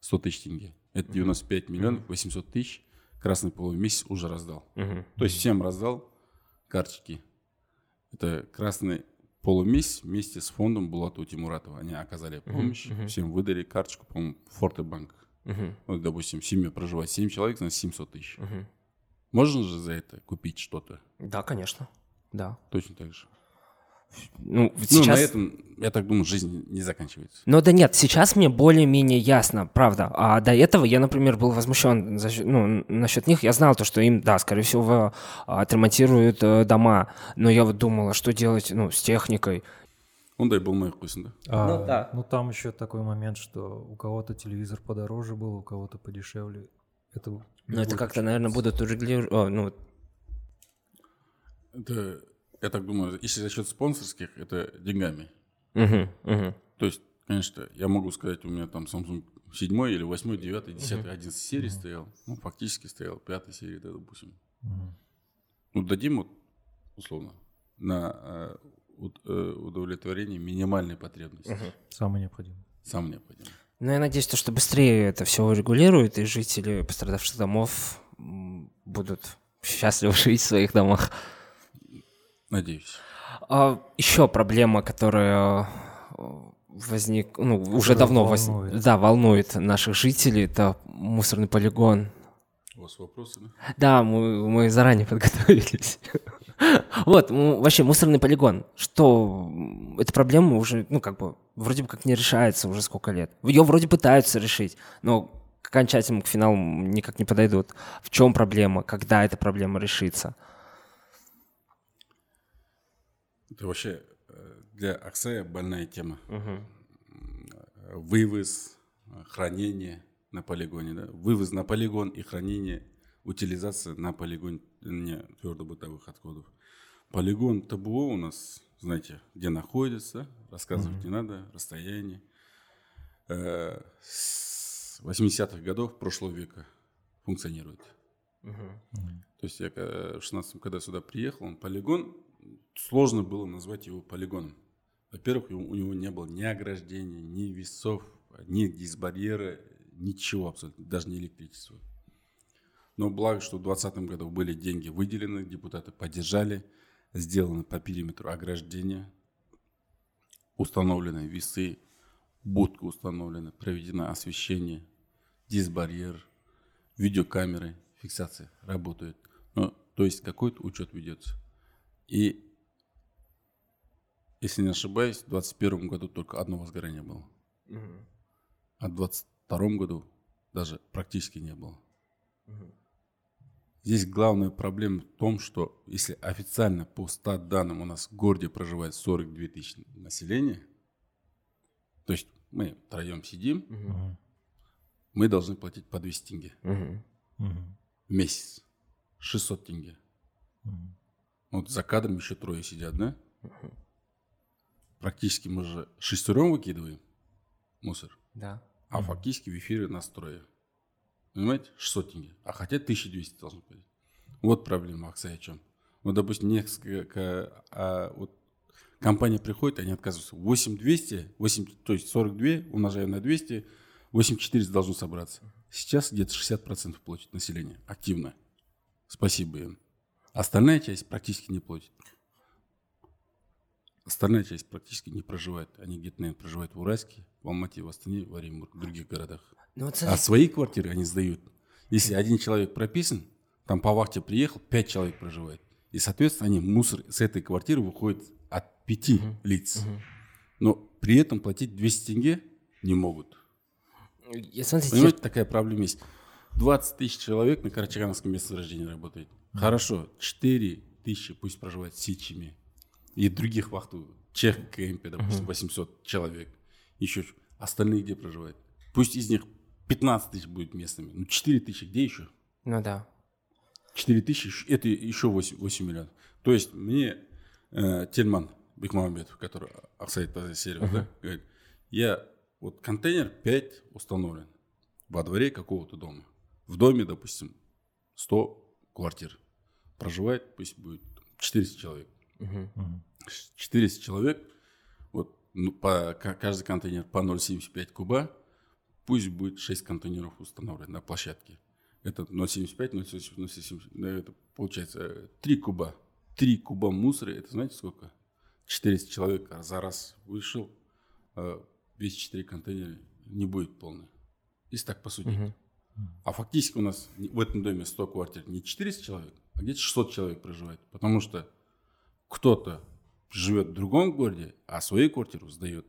100 тысяч тенге. Это 95 миллионов 800 тысяч красный полумесяц уже раздал. Угу. То есть всем раздал карточки. Это красный полумесяц вместе с фондом Булату Тимуратова. Они оказали помощь, угу. всем выдали карточку, по-моему, Форте Банк. Угу. Вот, допустим, в семье проживает 7 человек, значит 700 тысяч. Угу. Можно же за это купить что-то? Да, конечно. Да. Точно так же. Ну, сейчас... ну, на этом, я так думаю, жизнь не заканчивается. Ну да нет, сейчас мне более-менее ясно, правда. А до этого я, например, был возмущен за, ну, насчет них. Я знал то, что им, да, скорее всего, отремонтируют э, дома. Но я вот думал, а что делать ну, с техникой? Он дай был мой вкусный, да? А, ну да. Ну там еще такой момент, что у кого-то телевизор подороже был, у кого-то подешевле. Это ну это как-то, наверное, будут урегулировать... Ну... Это я так думаю, если за счет спонсорских, это деньгами. Угу, угу. То есть, конечно, я могу сказать, у меня там Samsung 7 или 8, 9, 10, угу. 11 серии угу. стоял. Ну, фактически стоял 5 серии, да, допустим. Угу. Ну, дадим вот, условно, на э, э, удовлетворение минимальной потребности. Угу. Самое необходимое. Самое необходимое. Ну, я надеюсь, что быстрее это все урегулирует, и жители пострадавших домов будут счастливы жить в своих домах. Надеюсь. А, еще проблема, которая э, возник, ну, уже Которая давно волнует. Воз... Да, волнует наших жителей, это мусорный полигон. У вас вопросы, да? Да, мы, мы заранее подготовились. Вот, вообще мусорный полигон. Что эта проблема уже, ну, как бы, вроде бы как не решается уже сколько лет. Ее вроде пытаются решить, но к окончательному к финалу никак не подойдут. В чем проблема? Когда эта проблема решится? Это вообще э, для Аксая больная тема. Угу. Вывоз, хранение на полигоне. Да? Вывоз на полигон и хранение утилизация на полигоне твердобытовых отходов. Полигон ТБО у нас, знаете, где находится, рассказывать mm-hmm. не надо, расстояние. Э, с 80-х годов прошлого века функционирует. Mm-hmm. То есть я в 16 когда сюда приехал, он полигон, сложно было назвать его полигоном. Во-первых, у него не было ни ограждения, ни весов, ни дисбарьера, ничего абсолютно, даже не электричества. Но благо, что в 2020 году были деньги выделены, депутаты поддержали, сделаны по периметру ограждения, установлены весы, будка установлена, проведено освещение, дисбарьер, видеокамеры, фиксация работает. Ну, то есть какой-то учет ведется. И, если не ошибаюсь, в 2021 году только одно возгорание было. Угу. А в 2022 году даже практически не было. Угу. Здесь главная проблема в том, что если официально по стат данным у нас в городе проживает 42 тысячи населения, то есть мы втроем сидим, угу. мы должны платить по 200 тенге угу. в месяц, 600 тенге. Угу. Вот за кадром еще трое сидят, да? Угу. Практически мы же шестером выкидываем мусор. Да. А угу. фактически в эфире нас трое. Понимаете? 600 тенге. А хотя 1200 должны платить. Вот проблема Аксай о чем. Вот, допустим, несколько, а, вот компания приходит, они отказываются. 8200, 8, то есть 42 умножаем на 200, 8400 должно собраться. Сейчас где-то 60% платит население активно. Спасибо им. Остальная часть практически не платит. Остальная часть практически не проживает. Они где-то, наверное, проживают в Уральске, в Алмате, в Астане, в Оренбурге, в других городах. Ну, вот, а свои квартиры они сдают. Если один человек прописан, там по вахте приехал, пять человек проживает. И, соответственно, они мусор с этой квартиры выходит от пяти угу. лиц. Угу. Но при этом платить 200 тенге не могут. Я, смотрите, Понимаете, я... такая проблема есть. 20 тысяч человек на Карачагановском месторождении работает. Хорошо, 4 тысячи пусть проживают Сичиме. И других вахту, Чех, КМП, допустим, угу. 800 человек. Еще остальные где проживают? Пусть из них 15 тысяч будет местными. Ну, 4 тысячи где еще? Ну да. 4 тысячи, это еще 8, 8 миллионов. То есть мне э, Тельман Бекмамбетов, который Аксай сервис, угу. да, говорит, я вот контейнер 5 установлен во дворе какого-то дома. В доме, допустим, 100 квартир. Проживает, пусть будет 400 человек. Uh-huh. 400 человек, вот ну, по, каждый контейнер по 0,75 куба, пусть будет 6 контейнеров установлено на площадке. Это 0,75, 0,70, это получается 3 куба. 3 куба мусора, это знаете сколько? 400 человек за раз вышел, а весь 4 контейнера не будет полный. Если так посудить. Угу. А фактически у нас в этом доме 100 квартир не 400 человек, а где-то 600 человек проживает. Потому что кто-то живет в другом городе, а свою квартиру сдает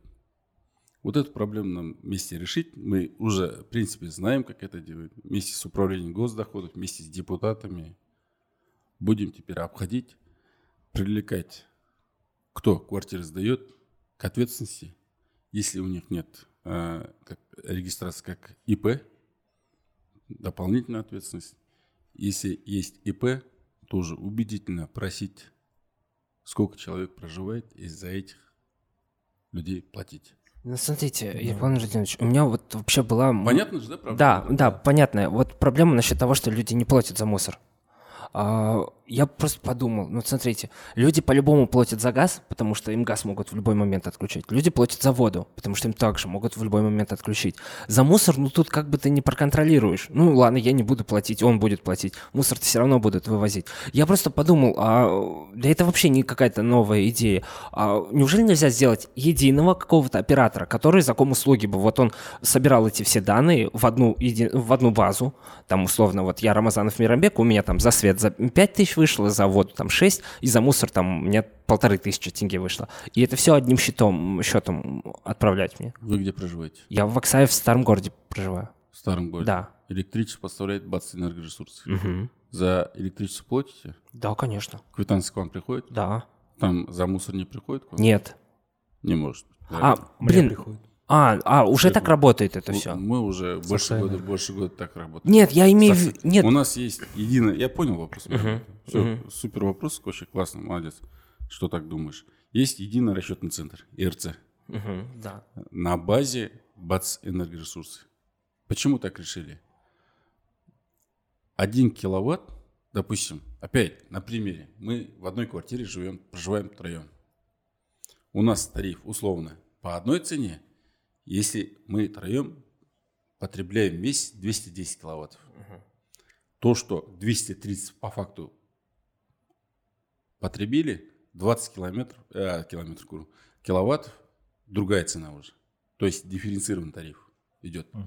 вот эту проблему нам вместе решить. Мы уже, в принципе, знаем, как это делать. Вместе с управлением госдоходов, вместе с депутатами будем теперь обходить, привлекать, кто квартиры сдает, к ответственности. Если у них нет э, как, регистрации как ИП, дополнительная ответственность. Если есть ИП, тоже убедительно просить, сколько человек проживает, и за этих людей платить. Ну, смотрите, да. Иван Владимирович, у меня вот вообще была... Понятно же, да, проблема? Да, да, понятно. Вот проблема насчет того, что люди не платят за мусор. А, я просто подумал, ну смотрите, люди по-любому платят за газ, потому что им газ могут в любой момент отключить. Люди платят за воду, потому что им также могут в любой момент отключить. За мусор, ну тут как бы ты не проконтролируешь. Ну ладно, я не буду платить, он будет платить. Мусор-то все равно будут вывозить. Я просто подумал, а да это вообще не какая-то новая идея. А неужели нельзя сделать единого какого-то оператора, который за услуги бы, вот он собирал эти все данные в одну, еди... в одну базу, там условно, вот я Рамазанов Мирамбек, у меня там за свет за 5 тысяч вышло, за воду там 6, и за мусор там мне полторы тысячи тенге вышло. И это все одним счетом, счетом отправлять мне. Вы где проживаете? Я в Оксае в старом городе проживаю. В старом городе? Да. Электричество поставляет Бац энергоресурсы. Угу. За электричество платите? Да, конечно. Квитанция к вам приходит? Да. Там за мусор не приходит к вам? Нет. Не может. Да. А, блин, приходит. А, а уже так работает это все? Мы уже больше года, больше года так работаем. Нет, я имею в виду... Нет. У нас есть единое... Я понял вопрос. Uh-huh. Все, uh-huh. супер вопрос, очень классно, молодец. Что так думаешь? Есть единый расчетный центр, ИРЦ. Uh-huh, да. На базе БАЦ энергоресурсы. Почему так решили? Один киловатт, допустим, опять на примере, мы в одной квартире живем, проживаем втроем. У нас тариф условно по одной цене, если мы троем потребляем в месяц 210 киловаттов. Угу. То, что 230 по факту потребили, 20 километров, э, километров киловаттов, другая цена уже. То есть дифференцированный тариф идет. Угу.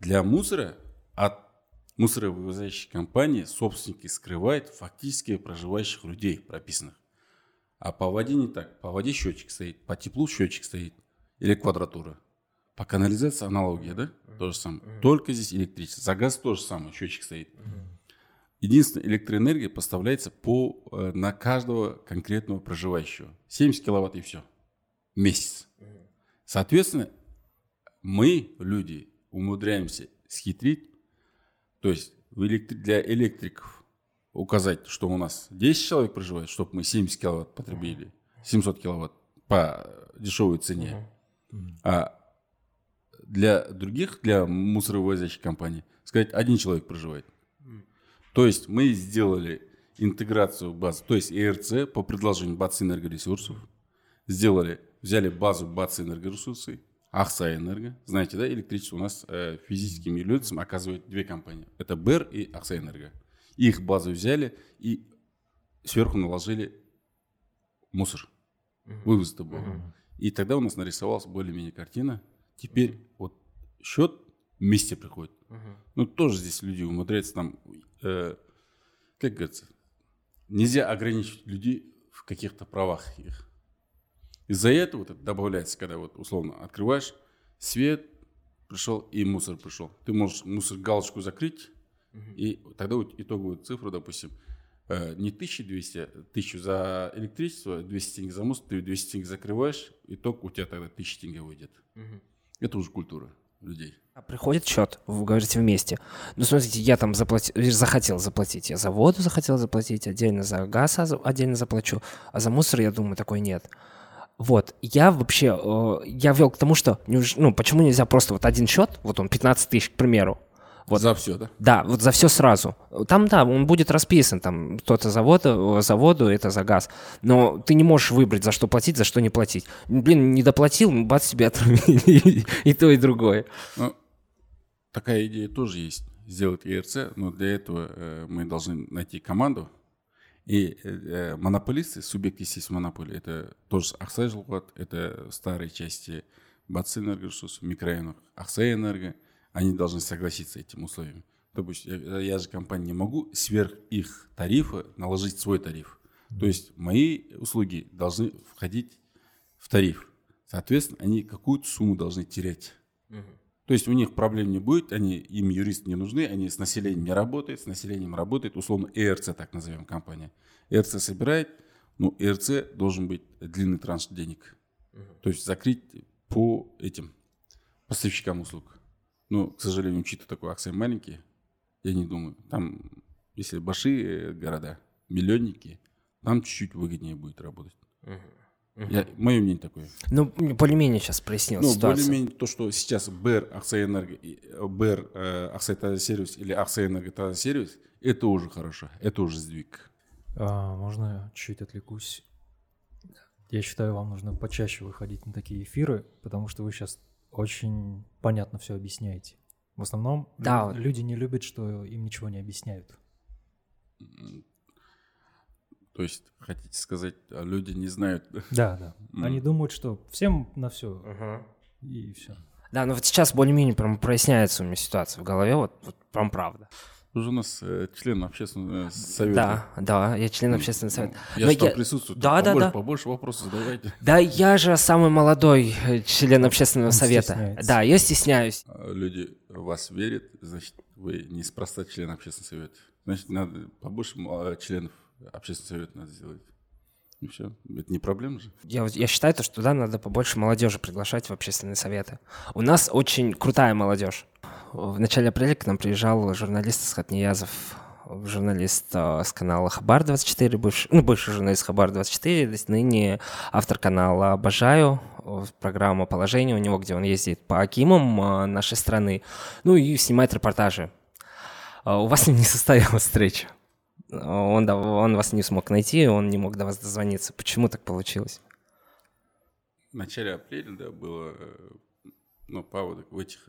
Для мусора от мусоровывозящей компании собственники скрывают фактически проживающих людей прописанных. А по воде не так. По воде счетчик стоит, по теплу счетчик стоит или квадратура. По канализации аналогия, да? То же самое. Только здесь электричество. За газ тоже самое, счетчик стоит. Единственное, электроэнергия поставляется по, э, на каждого конкретного проживающего. 70 киловатт и все. Месяц. Соответственно, мы, люди, умудряемся схитрить. То есть для электриков указать, что у нас 10 человек проживает, чтобы мы 70 киловатт потребили, 700 киловатт по дешевой цене. А для других, для мусоровозящих компаний, сказать, один человек проживает. То есть мы сделали интеграцию баз, то есть ЕРЦ по предложению БАЦ энергоресурсов, сделали, взяли базу БАЦ энергоресурсы, Ахса Энерго. Знаете, да, электричество у нас э, физическим лицам оказывает две компании. Это БЭР и Ахса Энерго. Их базу взяли и сверху наложили мусор. Вывоз это был. И тогда у нас нарисовалась более-менее картина – Теперь вот счет вместе приходит. Угу. Ну, тоже здесь люди умудряются там, э, как говорится, нельзя ограничить людей в каких-то правах их. Из-за этого вот это добавляется, когда вот условно открываешь, свет пришел и мусор пришел. Ты можешь мусор галочку закрыть, угу. и тогда вот итоговую цифру, допустим, э, не 1200, 1000 за электричество, 200 тенге за мусор, ты 200 тенге закрываешь, итог у тебя тогда 1000 тенге выйдет. Угу. Это уже культура людей. А приходит счет, вы говорите вместе. Ну, смотрите, я там заплати... захотел заплатить. Я за воду захотел заплатить, отдельно за газ отдельно заплачу, а за мусор, я думаю, такой нет. Вот, я вообще, э, я вел к тому, что, ну, почему нельзя просто вот один счет, вот он 15 тысяч, к примеру, вот. За все, да? Да, вот за все сразу. Там, да, он будет расписан, там, кто-то за воду, за воду, это за газ. Но ты не можешь выбрать, за что платить, за что не платить. Блин, не доплатил, бац, тебе отрубили и то, и другое. Ну, такая идея тоже есть, сделать ЕРЦ, но для этого э, мы должны найти команду, и э, э монополисты, субъекты, естественно, монополии, это тоже Аксай это старые части Бацы энергоресурсов, микрорайонов Аксай энерго, они должны согласиться этим условием. Допустим, я, я же компания не могу сверх их тарифа наложить свой тариф. То есть мои услуги должны входить в тариф. Соответственно, они какую-то сумму должны терять. Угу. То есть у них проблем не будет, они, им юристы не нужны, они с населением не работают, с населением работает, условно, ЭРЦ, так назовем компания. ЭРЦ собирает, ну, ЭРЦ должен быть длинный транш денег. Угу. То есть закрыть по этим поставщикам услуг. Ну, к сожалению, учитывая такой акции маленькие, я не думаю. Там, если большие города, миллионники, там чуть-чуть выгоднее будет работать. Uh-huh. Я, мое мнение такое. Ну, более-менее сейчас прояснил ну, ситуацию. более-менее то, что сейчас БР Акция Энерго, БР э, Акция Сервис или Акция Энерго Сервис, это уже хорошо, это уже сдвиг. А, можно чуть отвлекусь? Я считаю, вам нужно почаще выходить на такие эфиры, потому что вы сейчас очень понятно все объясняете. В основном да. люди не любят, что им ничего не объясняют. То есть, хотите сказать, а люди не знают? Да, да. Mm. Они думают, что всем на все. Uh-huh. И все. Да, но вот сейчас более-менее прям проясняется у меня ситуация в голове, вот, вот прям правда. Вы же у нас э, член общественного совета. Да, да, я член общественного совета. Я же там присутствую. Да, побольше, да, да. Побольше вопросов задавайте. Да, я же самый молодой э, член общественного Он совета. Стесняется. Да, я стесняюсь. А, люди вас верят, значит, вы неспроста член общественного совета. Значит, надо побольше членов общественного совета надо сделать. И все. Это не проблема же. Я, я считаю, что туда надо побольше молодежи приглашать в общественные советы. У нас очень крутая молодежь. В начале апреля к нам приезжал журналист из Хатниязов, журналист э, с канала Хабар-24, бывший, ну, бывший журналист Хабар-24, ныне автор канала «Обожаю», программа «Положение» у него, где он ездит по Акимам э, нашей страны, ну и снимает репортажи. Э, у вас не состоялась встреча. Он, он вас не смог найти, он не мог до вас дозвониться. Почему так получилось? В начале апреля, да, было, ну, поводок в этих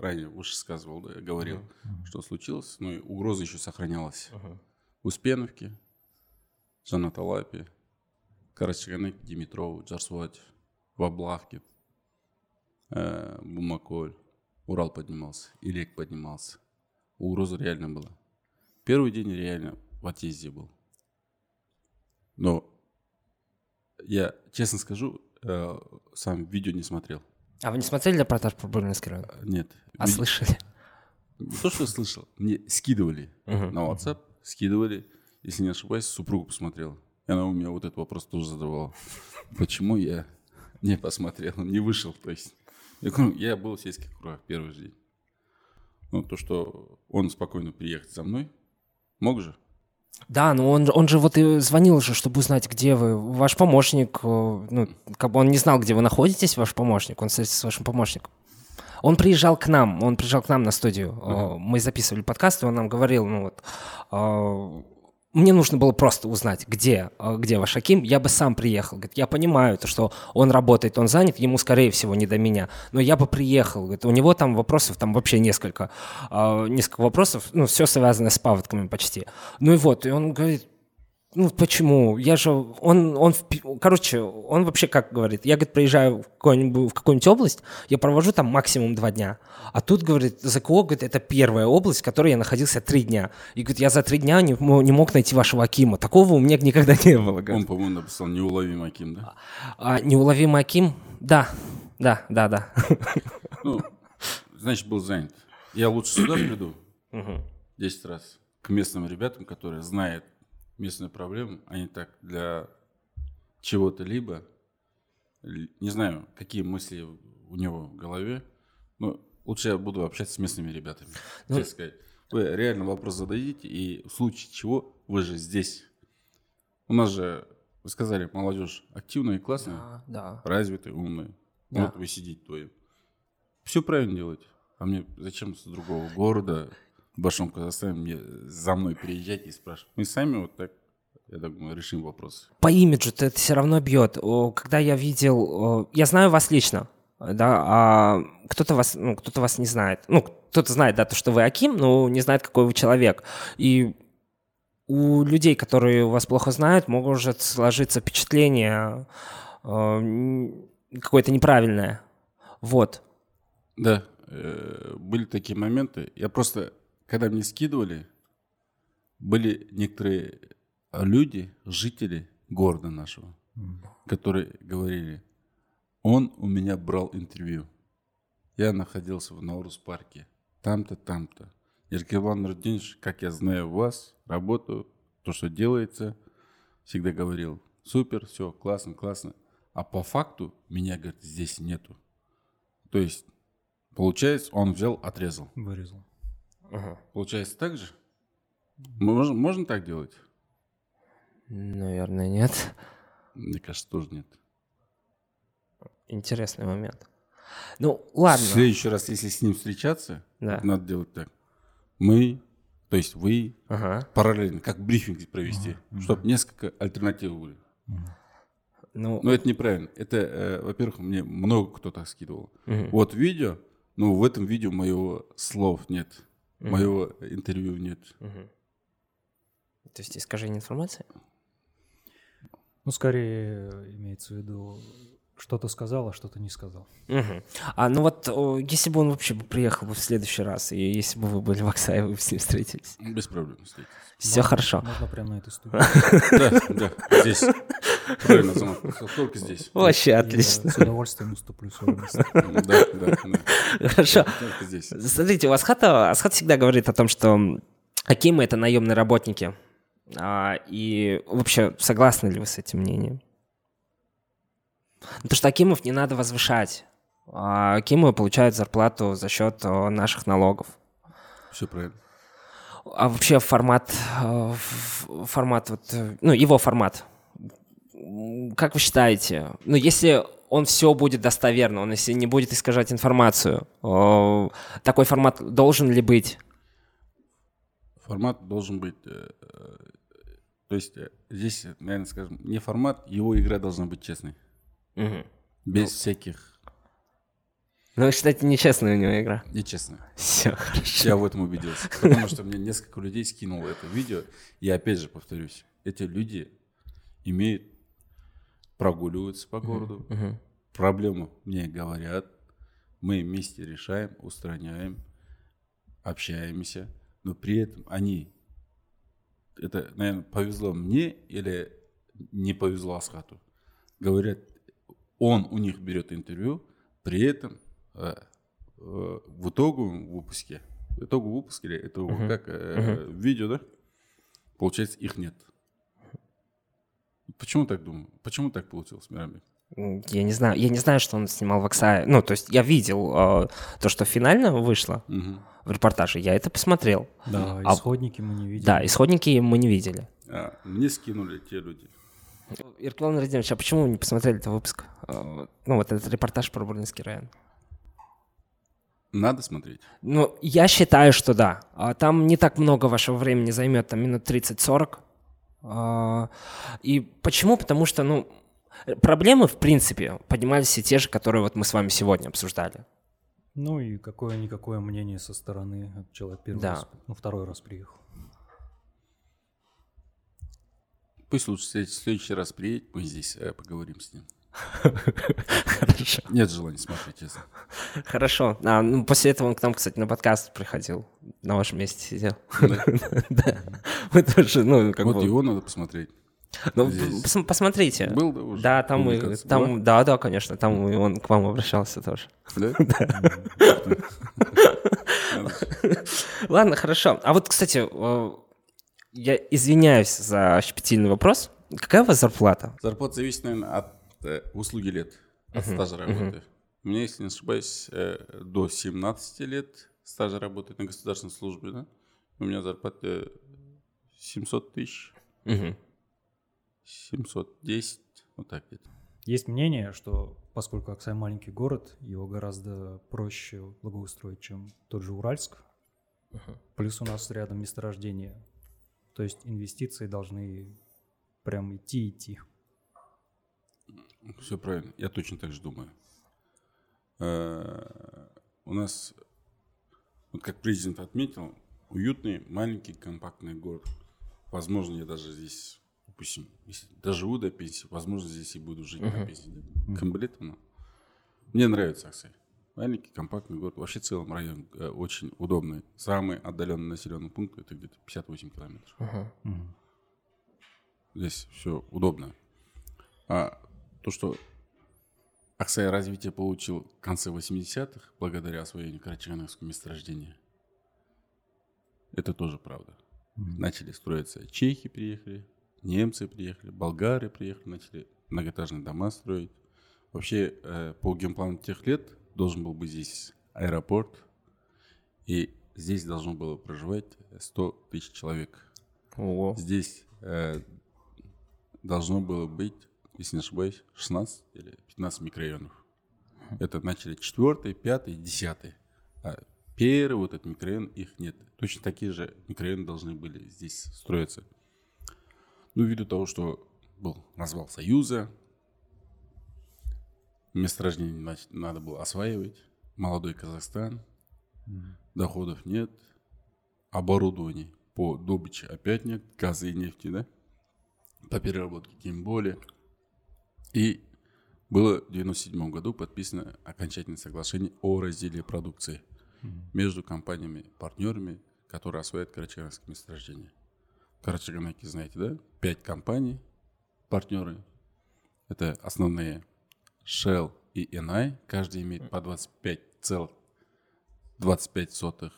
ранее выше сказывал, да, говорил, uh-huh. что случилось, но и угроза еще сохранялась. Uh-huh. В Успеновке, Жанаталапе, Карачаганек, Димитров, Джарсуать, в Облавке, э, Бумаколь, Урал поднимался, Илек поднимался. Угроза реально была. Первый день реально в отъезде был. Но я, честно скажу, э, сам видео не смотрел. А вы не смотрели репортаж про Бульминский район? Нет. А Вы... слышали? То, что слышал. Мне скидывали uh-huh. на WhatsApp, скидывали. Если не ошибаюсь, супругу посмотрела. И она у меня вот этот вопрос тоже задавала. Почему я не посмотрел, не вышел, то есть. Я говорю, я был в сельских кругах первый же день. Ну, то, что он спокойно приехать за мной, мог же. Да, но он, он же вот и звонил же, чтобы узнать, где вы. Ваш помощник, э, ну, как бы он не знал, где вы находитесь, ваш помощник, он встретился с вашим помощником. Он приезжал к нам, он приезжал к нам на студию. Uh-huh. Мы записывали подкаст, и он нам говорил, ну вот, э, мне нужно было просто узнать, где, э, где ваш Аким, я бы сам приехал. Говорит, я понимаю, то, что он работает, он занят, ему, скорее всего, не до меня, но я бы приехал. Говорит, у него там вопросов, там вообще несколько, э, несколько вопросов, ну, все связано с паводками почти. Ну и вот, и он говорит, ну почему? Я же, он, он, короче, он вообще как говорит, я, говорит, приезжаю в какую-нибудь, в какую-нибудь область, я провожу там максимум два дня. А тут, говорит, ЗКО, говорит, это первая область, в которой я находился три дня. И, говорит, я за три дня не, не мог найти вашего Акима. Такого у меня никогда не было. Говорит. Он, по-моему, написал «Неуловимый Аким», да? А, «Неуловимый Аким»? Да, да, да, да. Ну, значит, был занят. Я лучше сюда приду, десять раз, к местным ребятам, которые знают местную проблему, а не так для чего-то либо. Не знаю, какие мысли у него в голове. Но лучше я буду общаться с местными ребятами. Ну, сказать. Вы реально вопрос зададите, и в случае чего вы же здесь. У нас же, вы сказали, молодежь активная и классная, да, да. развитая, умная. Да. Вот вы сидите твои. Все правильно делаете. А мне зачем с другого города в Большом Казахстане мне за мной приезжать и спрашивать. Мы сами вот так, я думаю, решим вопрос. По имиджу это все равно бьет. Когда я видел, я знаю вас лично, да, а кто-то вас, ну, кто-то вас не знает. Ну, кто-то знает, да, то, что вы Аким, но не знает, какой вы человек. И у людей, которые вас плохо знают, может сложиться впечатление э, какое-то неправильное. Вот. Да, э, были такие моменты. Я просто когда мне скидывали, были некоторые люди, жители города нашего, которые говорили, он у меня брал интервью. Я находился в Наурус-парке, там-то, там-то. Еркебан Нурдинович, как я знаю вас, работу, то, что делается, всегда говорил, супер, все, классно, классно. А по факту меня, говорит, здесь нету. То есть, получается, он взял, отрезал. Вырезал. Ага. Получается так же? Можно, можно так делать? Наверное, нет. Мне кажется, тоже нет. Интересный момент. Ну, ладно. В следующий раз, если с ним встречаться, да. надо делать так. Мы, то есть вы, ага. параллельно, как брифинг провести, ага. чтобы несколько альтернатив были. Ага. Ну, но это неправильно. Это, э, во-первых, мне много кто так скидывал. Угу. Вот видео, но в этом видео моего слов нет. Угу. Моего интервью нет. Угу. То есть искажение информации? Ну, скорее имеется в виду, что-то сказал, а что-то не сказал. Угу. А ну вот, если бы он вообще приехал бы в следующий раз, и если бы вы были в Оксае, вы бы с ним встретились? Без проблем встретились. Все хорошо. Можно прямо на этой студии. Да, да, здесь. Правильно, замок. Только здесь. Вообще отлично. С удовольствием уступлю свое место. Да, да, Хорошо. Смотрите, у Асхата, Асхат всегда говорит о том, что Акимы — это наемные работники. А, и вообще, согласны ли вы с этим мнением? Потому что Акимов не надо возвышать. А Акимовы получают зарплату за счет наших налогов. Все правильно. А вообще формат, формат вот, ну, его формат, как вы считаете, ну, если он все будет достоверно, он если не будет искажать информацию, такой формат должен ли быть? Формат должен быть, э, э, то есть э, здесь, наверное, скажем, не формат, его игра должна быть честной. Угу. Без ну. всяких... Ну, вы считаете, нечестная у него игра? Нечестная. Все, хорошо. Я в этом убедился. Потому что мне несколько людей скинуло это видео. И опять же повторюсь, эти люди имеют прогуливаются по городу, uh-huh, проблему мне говорят, мы вместе решаем, устраняем, общаемся, но при этом они, это, наверное, повезло мне или не повезло Асхату, говорят, он у них берет интервью, при этом э, э, в итоговом выпуске, в итоговом выпуске это uh-huh. как э, uh-huh. видео, да, получается их нет. Почему так думаю? Почему так получилось, Мирамбек? Я не знаю, я не знаю, что он снимал в Оксае. Ну, то есть я видел э, то, что финально вышло угу. в репортаже, я это посмотрел. Да, а, исходники мы не видели. Да, исходники мы не видели. А, мне скинули те люди. Иркулан Владимирович, а почему вы не посмотрели этот выпуск? Э, ну, вот этот репортаж про Бурлинский район. Надо смотреть. Ну, я считаю, что да. А там не так много вашего времени займет, там минут 30-40. А, и почему? Потому что, ну, проблемы, в принципе, поднимались все те же, которые вот мы с вами сегодня обсуждали. Ну и какое-никакое мнение со стороны человека первый да. раз, ну, второй раз приехал. Пусть лучше в следующий раз приедет, мы здесь э, поговорим с ним. Хорошо. Нет желания смотреть, честно. Хорошо. А, ну, после этого он к нам, кстати, на подкаст приходил. На вашем месте сидел. Да. Мы тоже, ну, как Вот его надо посмотреть. Ну, посмотрите. Был, да, уже? Да, там, и, там да, да, конечно, там он к вам обращался тоже. Да? Ладно, хорошо. А вот, кстати, я извиняюсь за щепетильный вопрос. Какая у вас зарплата? Зарплата зависит, наверное, от э, услуги лет, от uh-huh, стажа работы. Uh-huh. У меня, если не ошибаюсь, э, до 17 лет стажа работы на государственной службе, да? У меня зарплата 700 тысяч. Uh-huh. 710, вот так где-то. Есть мнение, что поскольку Аксай маленький город, его гораздо проще благоустроить, чем тот же Уральск. Uh-huh. Плюс у нас рядом месторождение. То есть инвестиции должны прям идти-идти. Все правильно. Я точно так же думаю. Э, у нас, вот как президент отметил, уютный, маленький, компактный город. Возможно, я даже здесь, допустим, если доживу до пенсии, возможно, здесь и буду жить uh-huh. до пенсии. Комплектно. Мне нравится Аксай. Маленький, компактный город. Вообще в целом район э, очень удобный. Самый отдаленный населенный пункт это где-то 58 километров. Uh-huh. Здесь все удобно. А то, что Аксай развитие получил в конце 80-х, благодаря освоению Карачаганского месторождения, это тоже правда. Mm-hmm. Начали строиться, чехи приехали, немцы приехали, болгары приехали, начали многоэтажные дома строить. Вообще, э, по генплану тех лет должен был быть здесь аэропорт, и здесь должно было проживать 100 тысяч человек. Ого. Здесь э, должно было быть если не ошибаюсь, 16 или 15 микрорайонов. Это начали 4, 5, 10. А первый вот этот микрорайон, их нет. Точно такие же микрорайоны должны были здесь строиться. Ну, ввиду того, что был развал Союза, месторождение надо было осваивать, молодой Казахстан, доходов нет, оборудования по добыче опять нет, газа и нефти, да, по переработке тем более – и было в 1997 году подписано окончательное соглашение о разделе продукции mm-hmm. между компаниями-партнерами, которые осваивают Карачаганское месторождение. Карачаганаки, знаете, да? Пять компаний, партнеры. Это основные Shell и Eni. Каждый имеет по 25 целых 25 сотых.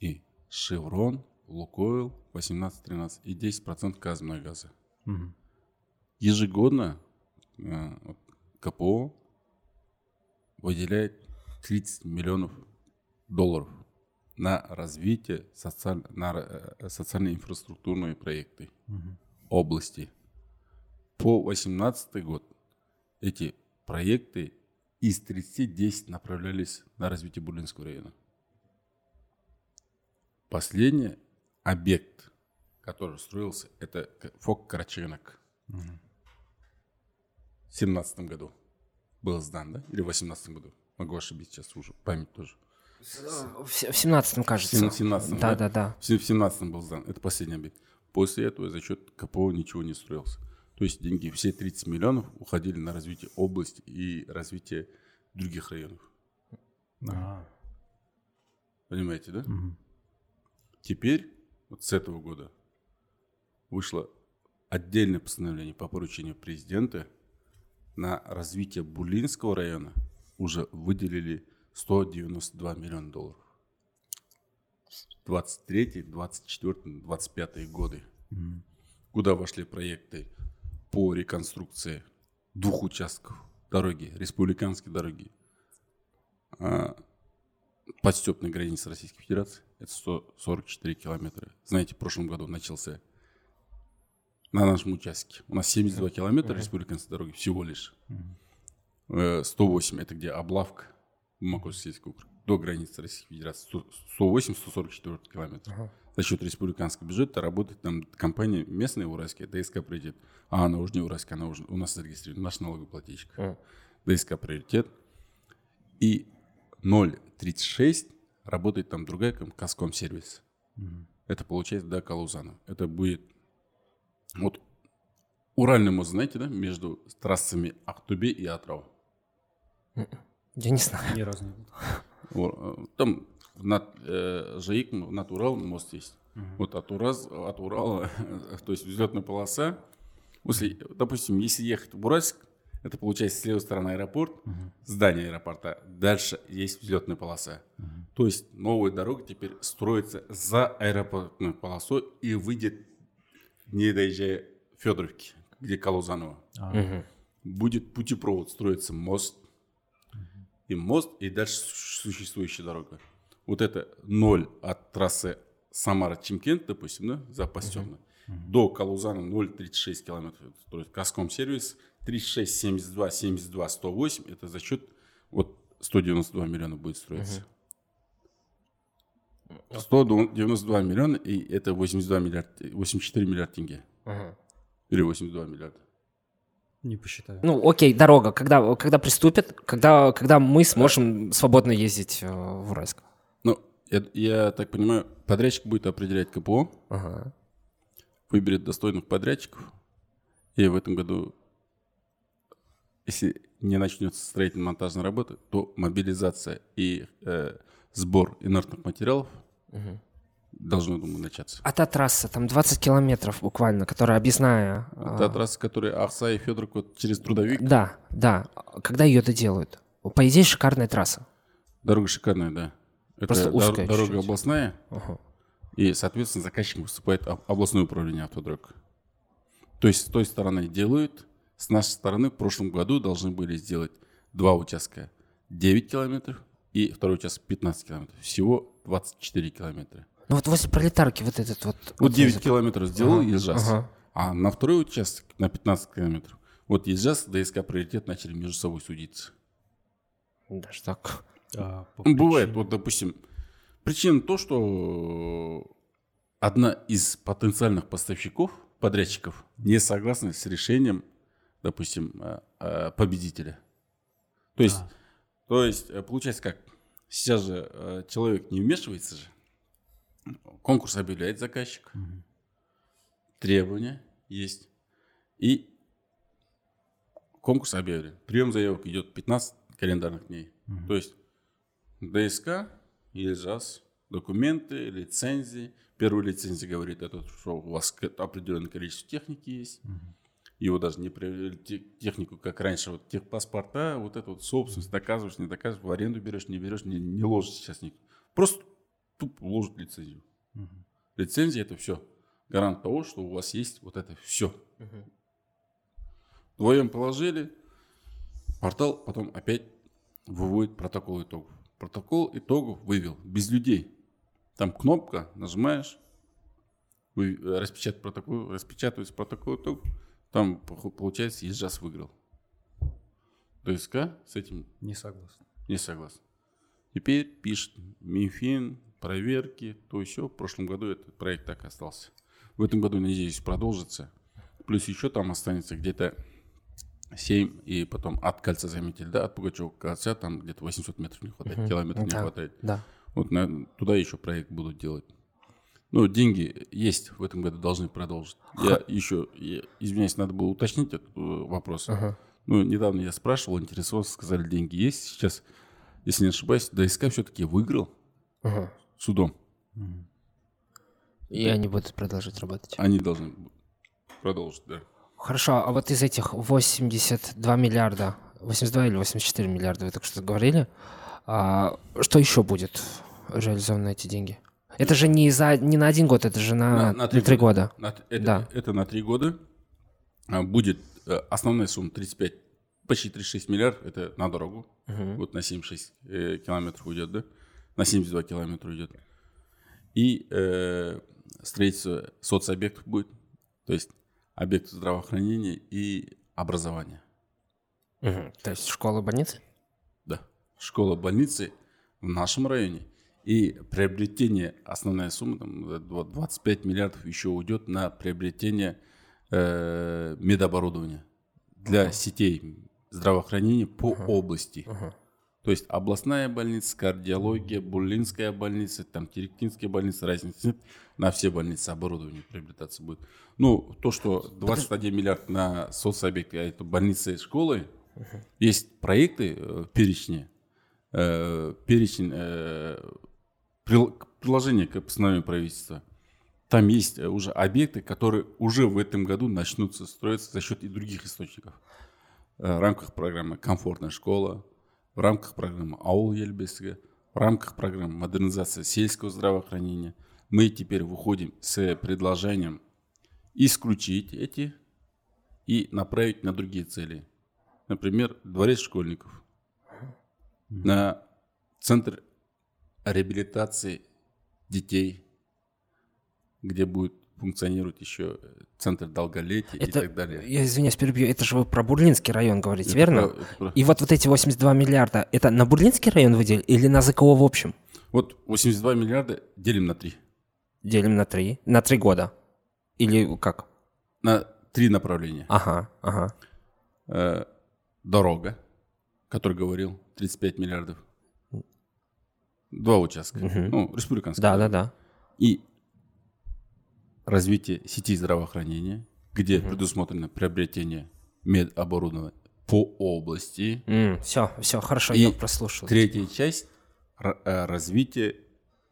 И Chevron Лукойл 18-13 и 10% Казмунайгаза. Угу. Ежегодно КПО выделяет 30 миллионов долларов на развитие социаль, на э, социально-инфраструктурные проекты угу. области. По 2018 год эти проекты из 30 10 направлялись на развитие Бурлинского района. Последний объект, который строился, это ФОК Караченок. Угу. В 2017 году был сдан, да? Или в 2018 году? Могу ошибиться сейчас уже, память тоже. В 17 кажется. В 17 да, да, да. В 17 был сдан. Это последний объект. После этого за счет КПО ничего не строился. То есть деньги, все 30 миллионов уходили на развитие области и развитие других районов. А. Понимаете, да? Угу. Теперь, вот с этого года, вышло отдельное постановление по поручению президента на развитие Булинского района уже выделили 192 миллиона долларов. 23, 24, 25 годы. Mm. Куда вошли проекты по реконструкции двух участков дороги, республиканской дороги, а, подстепной границы Российской Федерации. Это 144 километра. Знаете, в прошлом году начался на нашем участке. У нас 72 километра республиканской дороги всего лишь. 108 э, это где облавка Макосельский округ до границы Российской Федерации. 108-144 километра. Ага. За счет республиканского бюджета работает там компания местная уральская, ДСК приоритет. А она уже не уральская, она уже у нас зарегистрирована, наш налогоплательщик. Ага. ДСК приоритет. И 0,36 работает там другая Каском сервис. Угу. Это получается до Калузана. Это будет вот Уральный мост, знаете, да, между трассами Ахтубе и Атрау. Я не знаю. Ни разу не был. Э, там над э, ЖАИК, над Уралом мост есть. Угу. Вот от, Ураз, от Урала, то есть взлетная полоса. Если, допустим, если ехать в Уральск, это получается с левой стороны аэропорт, угу. здание аэропорта. Дальше есть взлетная полоса. Угу. То есть новая дорога теперь строится за аэропортной полосой и выйдет, не доезжая Федоровки, где Калузанова. А. Угу. Будет путепровод, строится мост. Угу. И мост, и дальше существующая дорога. Вот это ноль от трассы Самара-Чимкент, допустим, да, за Постемно, угу. до Калузана 0,36 километров. То есть Каском сервис 36, 72, 72, 108, это за счет вот 192 миллиона будет строиться. Угу. 192 миллиона, и это 82 миллиард, 84 миллиарда тенге. Угу. Или 82 миллиарда. Не посчитаю. Ну, окей, дорога. Когда, когда приступят, когда, когда мы сможем свободно ездить э, в Уральск? Ну, я, я так понимаю, подрядчик будет определять КПО, ага. выберет достойных подрядчиков, и в этом году, если не начнется строительно-монтажная работа, то мобилизация и э, сбор инертных материалов угу должно, думаю, начаться. А та трасса, там 20 километров буквально, которая объездная. Та а... трасса, которая Ахса и Федорок вот через Трудовик? Да, да. Когда ее доделают? По идее, шикарная трасса. Дорога шикарная, да. Это Просто узкая дорога чуть-чуть. областная. Ага. И, соответственно, заказчиком выступает областное управление автодорог. То есть с той стороны делают, с нашей стороны в прошлом году должны были сделать два участка 9 километров и второй участок 15 километров. Всего 24 километра. Ну вот возле пролетарки вот этот вот... Вот 9 язык. километров сделал ага, Ежас, ага. а на второй участок на 15 километров. Вот Ежас, ДСК приоритет начали между собой судиться. Даже так? А, Бывает, вот допустим, причина то, что одна из потенциальных поставщиков, подрядчиков, не согласна с решением, допустим, а, а, победителя. То есть, а. то есть э, получается как, сейчас же э, человек не вмешивается же, конкурс объявляет заказчик, угу. требования есть, и конкурс объявлен. Прием заявок идет 15 календарных дней. Угу. То есть ДСК, ЕЖАС, документы, лицензии. Первая лицензия говорит, это, что у вас определенное количество техники есть. Угу. Его даже не проверили технику, как раньше, вот техпаспорта, вот это вот собственность, доказываешь, не доказываешь, в аренду берешь, не берешь, не, не ложишь сейчас никто. Просто тупо ложат лицензию. Угу. Лицензия это все. Гарант того, что у вас есть вот это все. Угу. Вдвоем положили, портал потом опять выводит протокол итогов. Протокол итогов вывел без людей. Там кнопка, нажимаешь, вы, э, распечат протокол, распечатывается протокол итогов, там получается Ежас выиграл. ДСК с этим не согласен. Не согласен. Теперь пишет Минфин, проверки, то еще. В прошлом году этот проект так остался. В этом году, надеюсь, продолжится. Плюс еще там останется где-то 7, и потом от кольца, заметили, да, от Пугачева кольца, там где-то 800 метров не хватает, угу. километров да, не хватает. Да. Вот на, туда еще проект будут делать. Ну, деньги есть в этом году, должны продолжить. Я еще, я, извиняюсь, надо было уточнить этот э, вопрос. Ага. Ну, недавно я спрашивал, интересовался, сказали, деньги есть. Сейчас, если не ошибаюсь, ДСК все-таки выиграл ага. судом. И да. они будут продолжать работать. Они должны продолжить, да. Хорошо, а вот из этих 82 миллиарда, 82 или 84 миллиарда, вы только что говорили, а, что еще будет реализовано на эти деньги? Это же не, за, не на один год, это же на, на, на три, три года. года. На, это, да. это на три года. А, будет э, основная сумма 35, почти 36 миллиардов, это на дорогу. Угу. Вот на 76 э, километров уйдет, да? На 72 километра уйдет. И э, строительство соцобъектов будет. То есть объекты здравоохранения и образования. Угу. То есть школа, больницы? Да. Школа, больницы в нашем районе. И приобретение, основная сумма, там, 25 миллиардов еще уйдет на приобретение э, медоборудования для uh-huh. сетей здравоохранения по uh-huh. области. Uh-huh. То есть областная больница, кардиология, Буллинская больница, там Теректинская больница, разницы нет. На все больницы оборудование приобретаться будет. Ну, то, что 21 миллиард на соцобъекты, а это больницы и школы, uh-huh. есть проекты э, перечни, э, перечень э, приложение к постановлению правительства. Там есть э, уже объекты, которые уже в этом году начнутся строиться за счет и других источников. Э, в рамках программы «Комфортная школа», в рамках программы «Аул Ельбесга», в рамках программы «Модернизация сельского здравоохранения». Мы теперь выходим с предложением исключить эти и направить на другие цели. Например, дворец школьников, на центр реабилитации детей, где будет функционировать еще центр долголетия это, и так далее. Я извиняюсь, перебью. Это же вы про Бурлинский район говорите, это верно? Про, про... И вот, вот эти 82 миллиарда, это на Бурлинский район выделили или на ЗКО в общем? Вот 82 миллиарда делим на 3. Делим на 3? На 3 года? Или как? На три направления. Ага, ага. Э, дорога, который говорил, 35 миллиардов. Два участка. Угу. Ну, республиканская. Да, да, да. И развитие сети здравоохранения, где угу. предусмотрено приобретение медоборудования по области. Mm, все, все, хорошо, и я прослушал. Третья часть э, развитие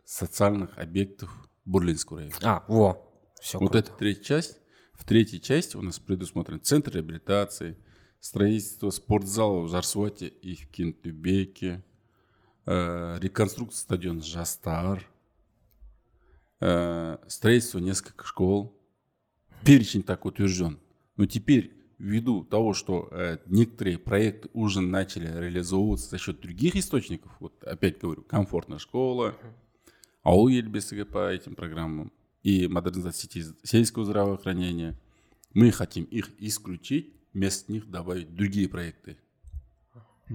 социальных объектов Бурлинского района. А, во, все. Вот круто. это третья часть. В третьей части у нас предусмотрен центр реабилитации, строительство спортзала в Жарсуате и в Кентубеке, э, реконструкция стадиона Жастар, э, строительство нескольких школ. Перечень так утвержден. Но теперь, ввиду того, что э, некоторые проекты уже начали реализовываться за счет других источников, вот опять говорю, комфортная школа, АУ Ельбесыга по этим программам и модернизация сельского здравоохранения, мы хотим их исключить, вместо них добавить другие проекты.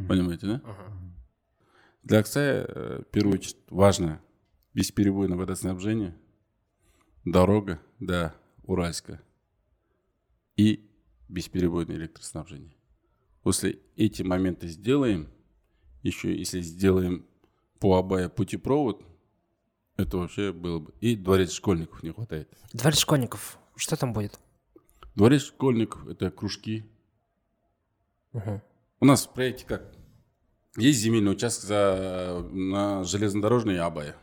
Понимаете, да? Для Аксая, э, в первую очередь, важно бесперебойное водоснабжение, дорога до Уральска и бесперебойное электроснабжение. После эти моменты сделаем, еще если сделаем по Абая путепровод, это вообще было бы. И дворец школьников не хватает. Дворец школьников, что там будет? Дворец школьников – это кружки. Угу. У нас в проекте как? Есть земельный участок за, на железнодорожной Абае.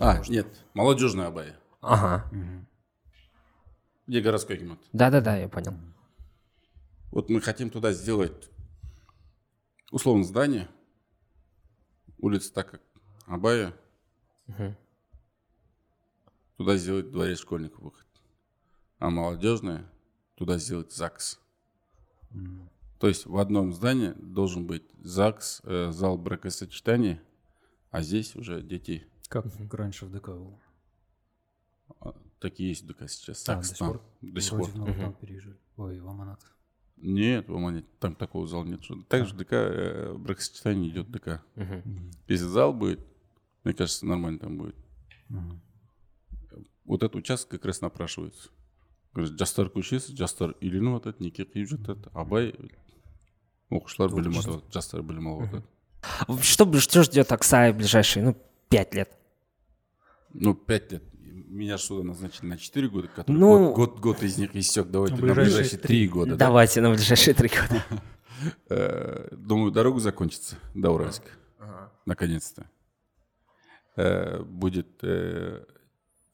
А, нет, молодежная Абая. Ага. Угу. Где городской климат. Да-да-да, я понял. Вот мы хотим туда сделать условно здание. Улица так как Абая. Угу. туда сделать дворец школьников выход. А молодежная туда сделать ЗАГС. Mm. То есть в одном здании должен быть ЗАГС, э, зал бракосочетания, а здесь уже дети. Как раньше в ДК было? А, такие есть ДК сейчас. А, ЗАГС до, там, до сих пор. Вроде в переезжали. Ой, в Аманат. Нет, в Аманате там такого зала нет. Также а. ДК, э, бракосочетание идет ДК. Угу. Если зал будет, мне кажется, нормально там будет. Угу. Вот этот участок как раз напрашивается. жастар көшесі жастар үйленіп жатады неке қиып жатады абай оқушылар білім алып жатады жастар білім алып жатады что, что ждет Оксай в ближайшие, ну, пять лет? Ну, пять лет. Меня сюда назначили на четыре года, которые ну, год, год, год из них истек. Давайте на ближайшие три года. Давайте да? на ближайшие три года. Э, думаю, дорога закончится до Уральска. Наконец-то. Э, будет э,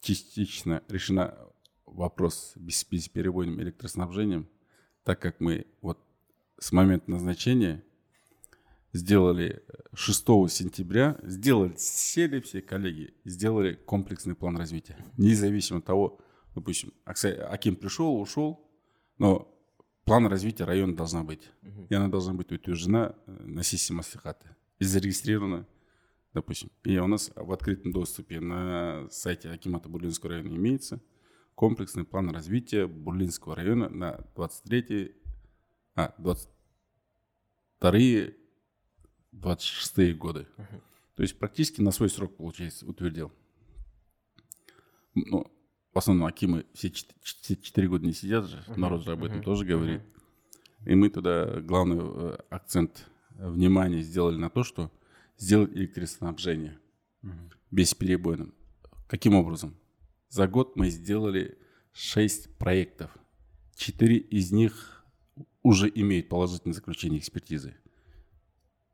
частично решена вопрос с бесперебойным электроснабжением, так как мы вот с момента назначения сделали 6 сентября, сделали, сели все коллеги, сделали комплексный план развития. Независимо от того, допустим, Аким пришел, ушел, но план развития района должна быть. И она должна быть утверждена э, на сессии Маслихата и зарегистрирована, допустим. И у нас в открытом доступе на сайте Акимата Бурлинского района имеется – комплексный план развития Бурлинского района на 23 а, 22 26 годы. Uh-huh. То есть практически на свой срок, получается, утвердил. Ну, в основном Акимы все 4 года не сидят же, uh-huh. народ же об этом uh-huh. тоже говорит. Uh-huh. И мы туда главный э, акцент внимания сделали на то, что сделать электроснабжение uh-huh. бесперебойным. Каким образом? За год мы сделали 6 проектов. Четыре из них уже имеют положительное заключение экспертизы.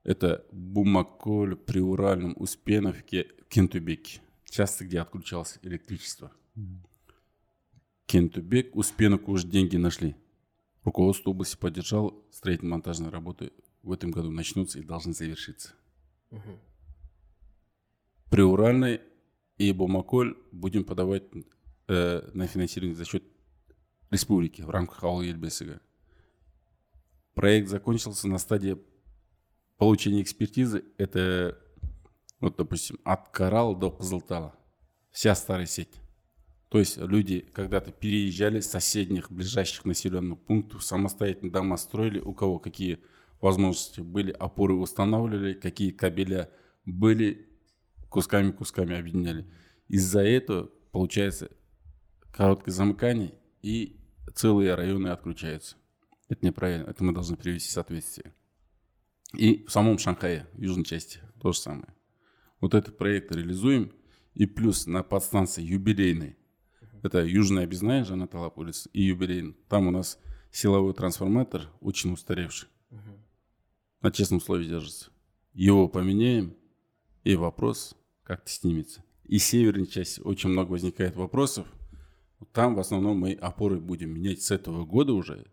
Это Бумаколь, Приуральном, Успеновке, Кентубеке. Часто, где отключалось электричество. Кентубек, Успеновку уже деньги нашли. Руководство области поддержал строительно-монтажные работы в этом году начнутся и должны завершиться. Угу. Приуральной и Бумаколь будем подавать э, на финансирование за счет республики в рамках ауыл елбесігі проект закончился на стадии получения экспертизы это вот допустим от Карал до Кызылтала вся старая сеть то есть люди когда-то переезжали с соседних ближайших населенных пунктов самостоятельно дома строили у кого какие возможности были опоры устанавливали какие кабеля были кусками-кусками объединяли. Из-за этого получается короткое замыкание, и целые районы отключаются. Это неправильно, это мы должны привести в соответствие. И в самом Шанхае, в южной части, то же самое. Вот этот проект реализуем, и плюс на подстанции юбилейной, это Южная Объездная, Жанаталап улица, и юбилейный. Там у нас силовой трансформатор очень устаревший. На честном слове держится. Его поменяем, и вопрос как-то снимется. И северной части очень много возникает вопросов. Там в основном мы опоры будем менять с этого года уже.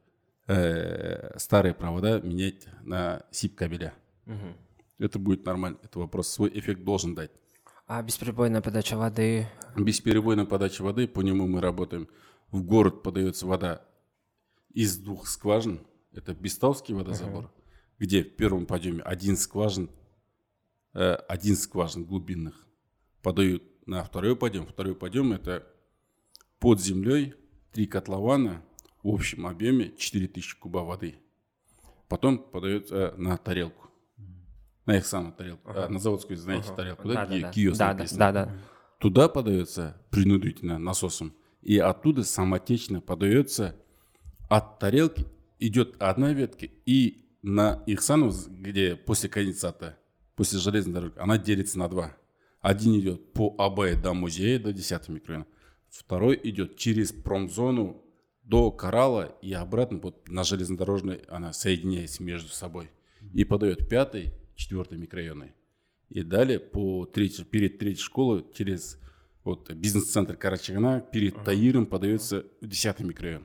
Э, старые провода менять на СИП кабеля. Угу. Это будет нормально. Это вопрос свой эффект должен дать. А бесперебойная подача воды? Бесперебойная подача воды, по нему мы работаем. В город подается вода из двух скважин. Это Бестовский водозабор, uh где в первом подъеме один скважин, э, один скважин глубинных подают на второй подъем. Второй подъем это под землей три котлована в общем объеме 4000 куба воды. Потом подают э, на тарелку. На их самую тарелку. Ага. А, на заводскую, знаете, ага. тарелку, да, да, где да, киоск да, написано. Да, да, да. Туда подается принудительно насосом. И оттуда самотечно подается от тарелки идет одна ветка, и на Ихсанов, где после конденсата, после железной дороги, она делится на два. Один идет по АБ до музея, до 10 микрорайона. Второй идет через промзону до Коралла и обратно вот на железнодорожной она соединяется между собой. И подает пятый, четвертый микрорайоны. И далее по третьей, перед третьей школой через вот бизнес-центр Карачагана перед Таиром подается 10 микрорайон.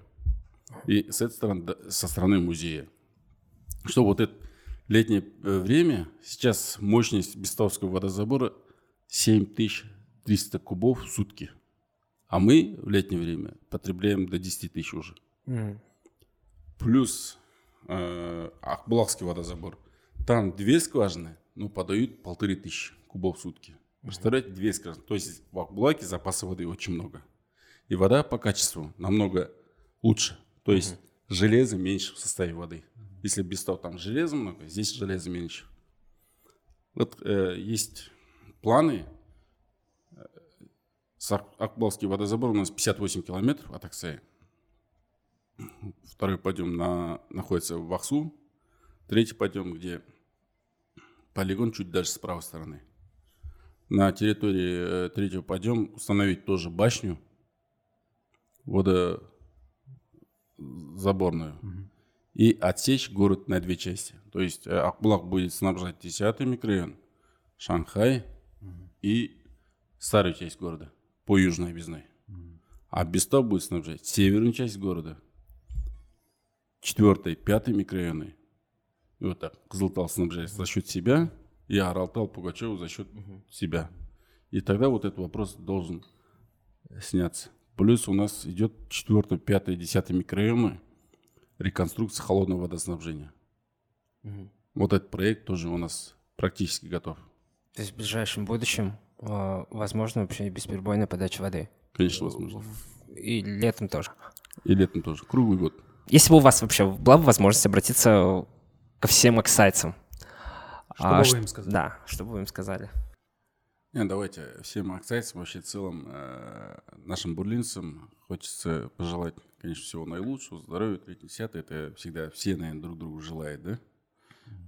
И с этой стороны, со стороны музея. Что вот это летнее э, время, сейчас мощность Бестовского водозабора 7300 кубов в сутки. А мы в летнее время потребляем до 10 тысяч уже. Mm. Плюс э, Акбулакский водозабор. Там две скважины, ну, подают полторы тысячи кубов в сутки. Представляете, две скважины. То есть в Акбулаке запаса воды очень много. И вода по качеству намного лучше. То есть mm-hmm. железа меньше в составе воды. Если без того там железа много, здесь железа меньше. Вот э, есть планы. Акбалский водозабор у нас 58 километров от Аксая. Второй подъем на, находится в Вахсу. Третий подъем, где полигон чуть дальше с правой стороны. На территории э, третьего подъем установить тоже башню водозаборную. Угу. И отсечь город на две части. То есть э, Акбулак будет снабжать 10 микрорайон, Шанхай угу. и старую часть города по южной объездной. Угу. А Бестов будет снабжать северную часть города, четвертый, пятый микрорайоны. И вот так Кызылтал снабжает за счет себя, и Аралтал Пугачеву за счет угу. себя. И тогда вот этот вопрос должен сняться. Плюс у нас идет четвертый, пятый, десятый микрорайоны реконструкция холодного водоснабжения. Угу. Вот этот проект тоже у нас практически готов. То есть в ближайшем будущем возможно вообще бесперебойная подача воды? Конечно, возможно. И летом тоже? И летом тоже, круглый год. Если бы у вас вообще была бы возможность обратиться ко всем аксайцам. Что а, бы вы им сказали? Да, что бы вы им сказали? Не, давайте всем аксайцам, вообще целым э, нашим бурлинцам хочется пожелать, конечно, всего наилучшего, здоровья, третий, десятый. Это всегда все, наверное, друг другу желают, да?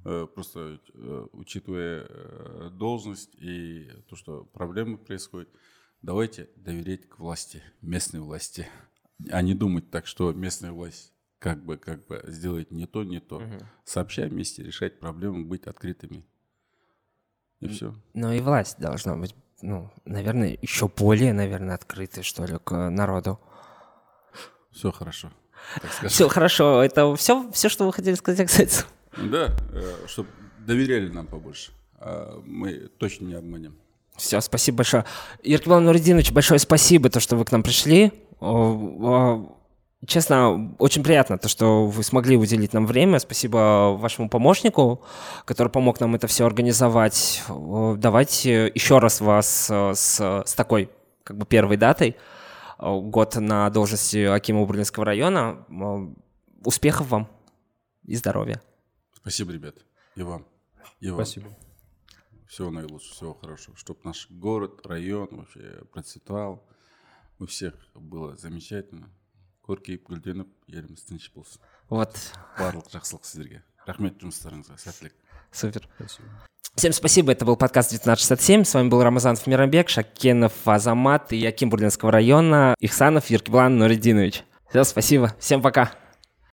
Э, просто э, учитывая э, должность и то, что проблемы происходят, давайте доверять к власти, местной власти, а не думать так, что местная власть как бы, как бы сделать не то, не то. Угу. Сообща вместе решать проблемы, быть открытыми. И все. Ну и власть должна быть, ну, наверное, еще более, наверное, открытой, что ли, к народу. Все хорошо. Все хорошо. Это все, все, что вы хотели сказать, кстати. Да, э, чтобы доверяли нам побольше. А мы точно не обманем. Все, спасибо большое. Еркебан Нуридинович, большое спасибо, то, что вы к нам пришли. Честно, очень приятно то, что вы смогли уделить нам время. Спасибо вашему помощнику, который помог нам это все организовать. Давайте еще раз вас э, с, с такой как бы первой датой, год на должности Акима Берлинского района. Успехов вам и здоровья. Спасибо, ребят. И вам. И вам. Спасибо. Всего наилучшего, всего хорошего. Чтобы наш город, район вообще процветал. У всех было замечательно көркейіп гүлденіп еліміз тыныш болсын вот барлық жақсылық сіздерге рахмет жұмыстарыңызға сәттілік супер спасибо Всем спасибо, это был подкаст 1967. С вами был Рамазанов Мирамбек, Шакенов Азамат и Яким Бурлинского района, Ихсанов Еркеблан Нуридинович. Все, спасибо, всем пока.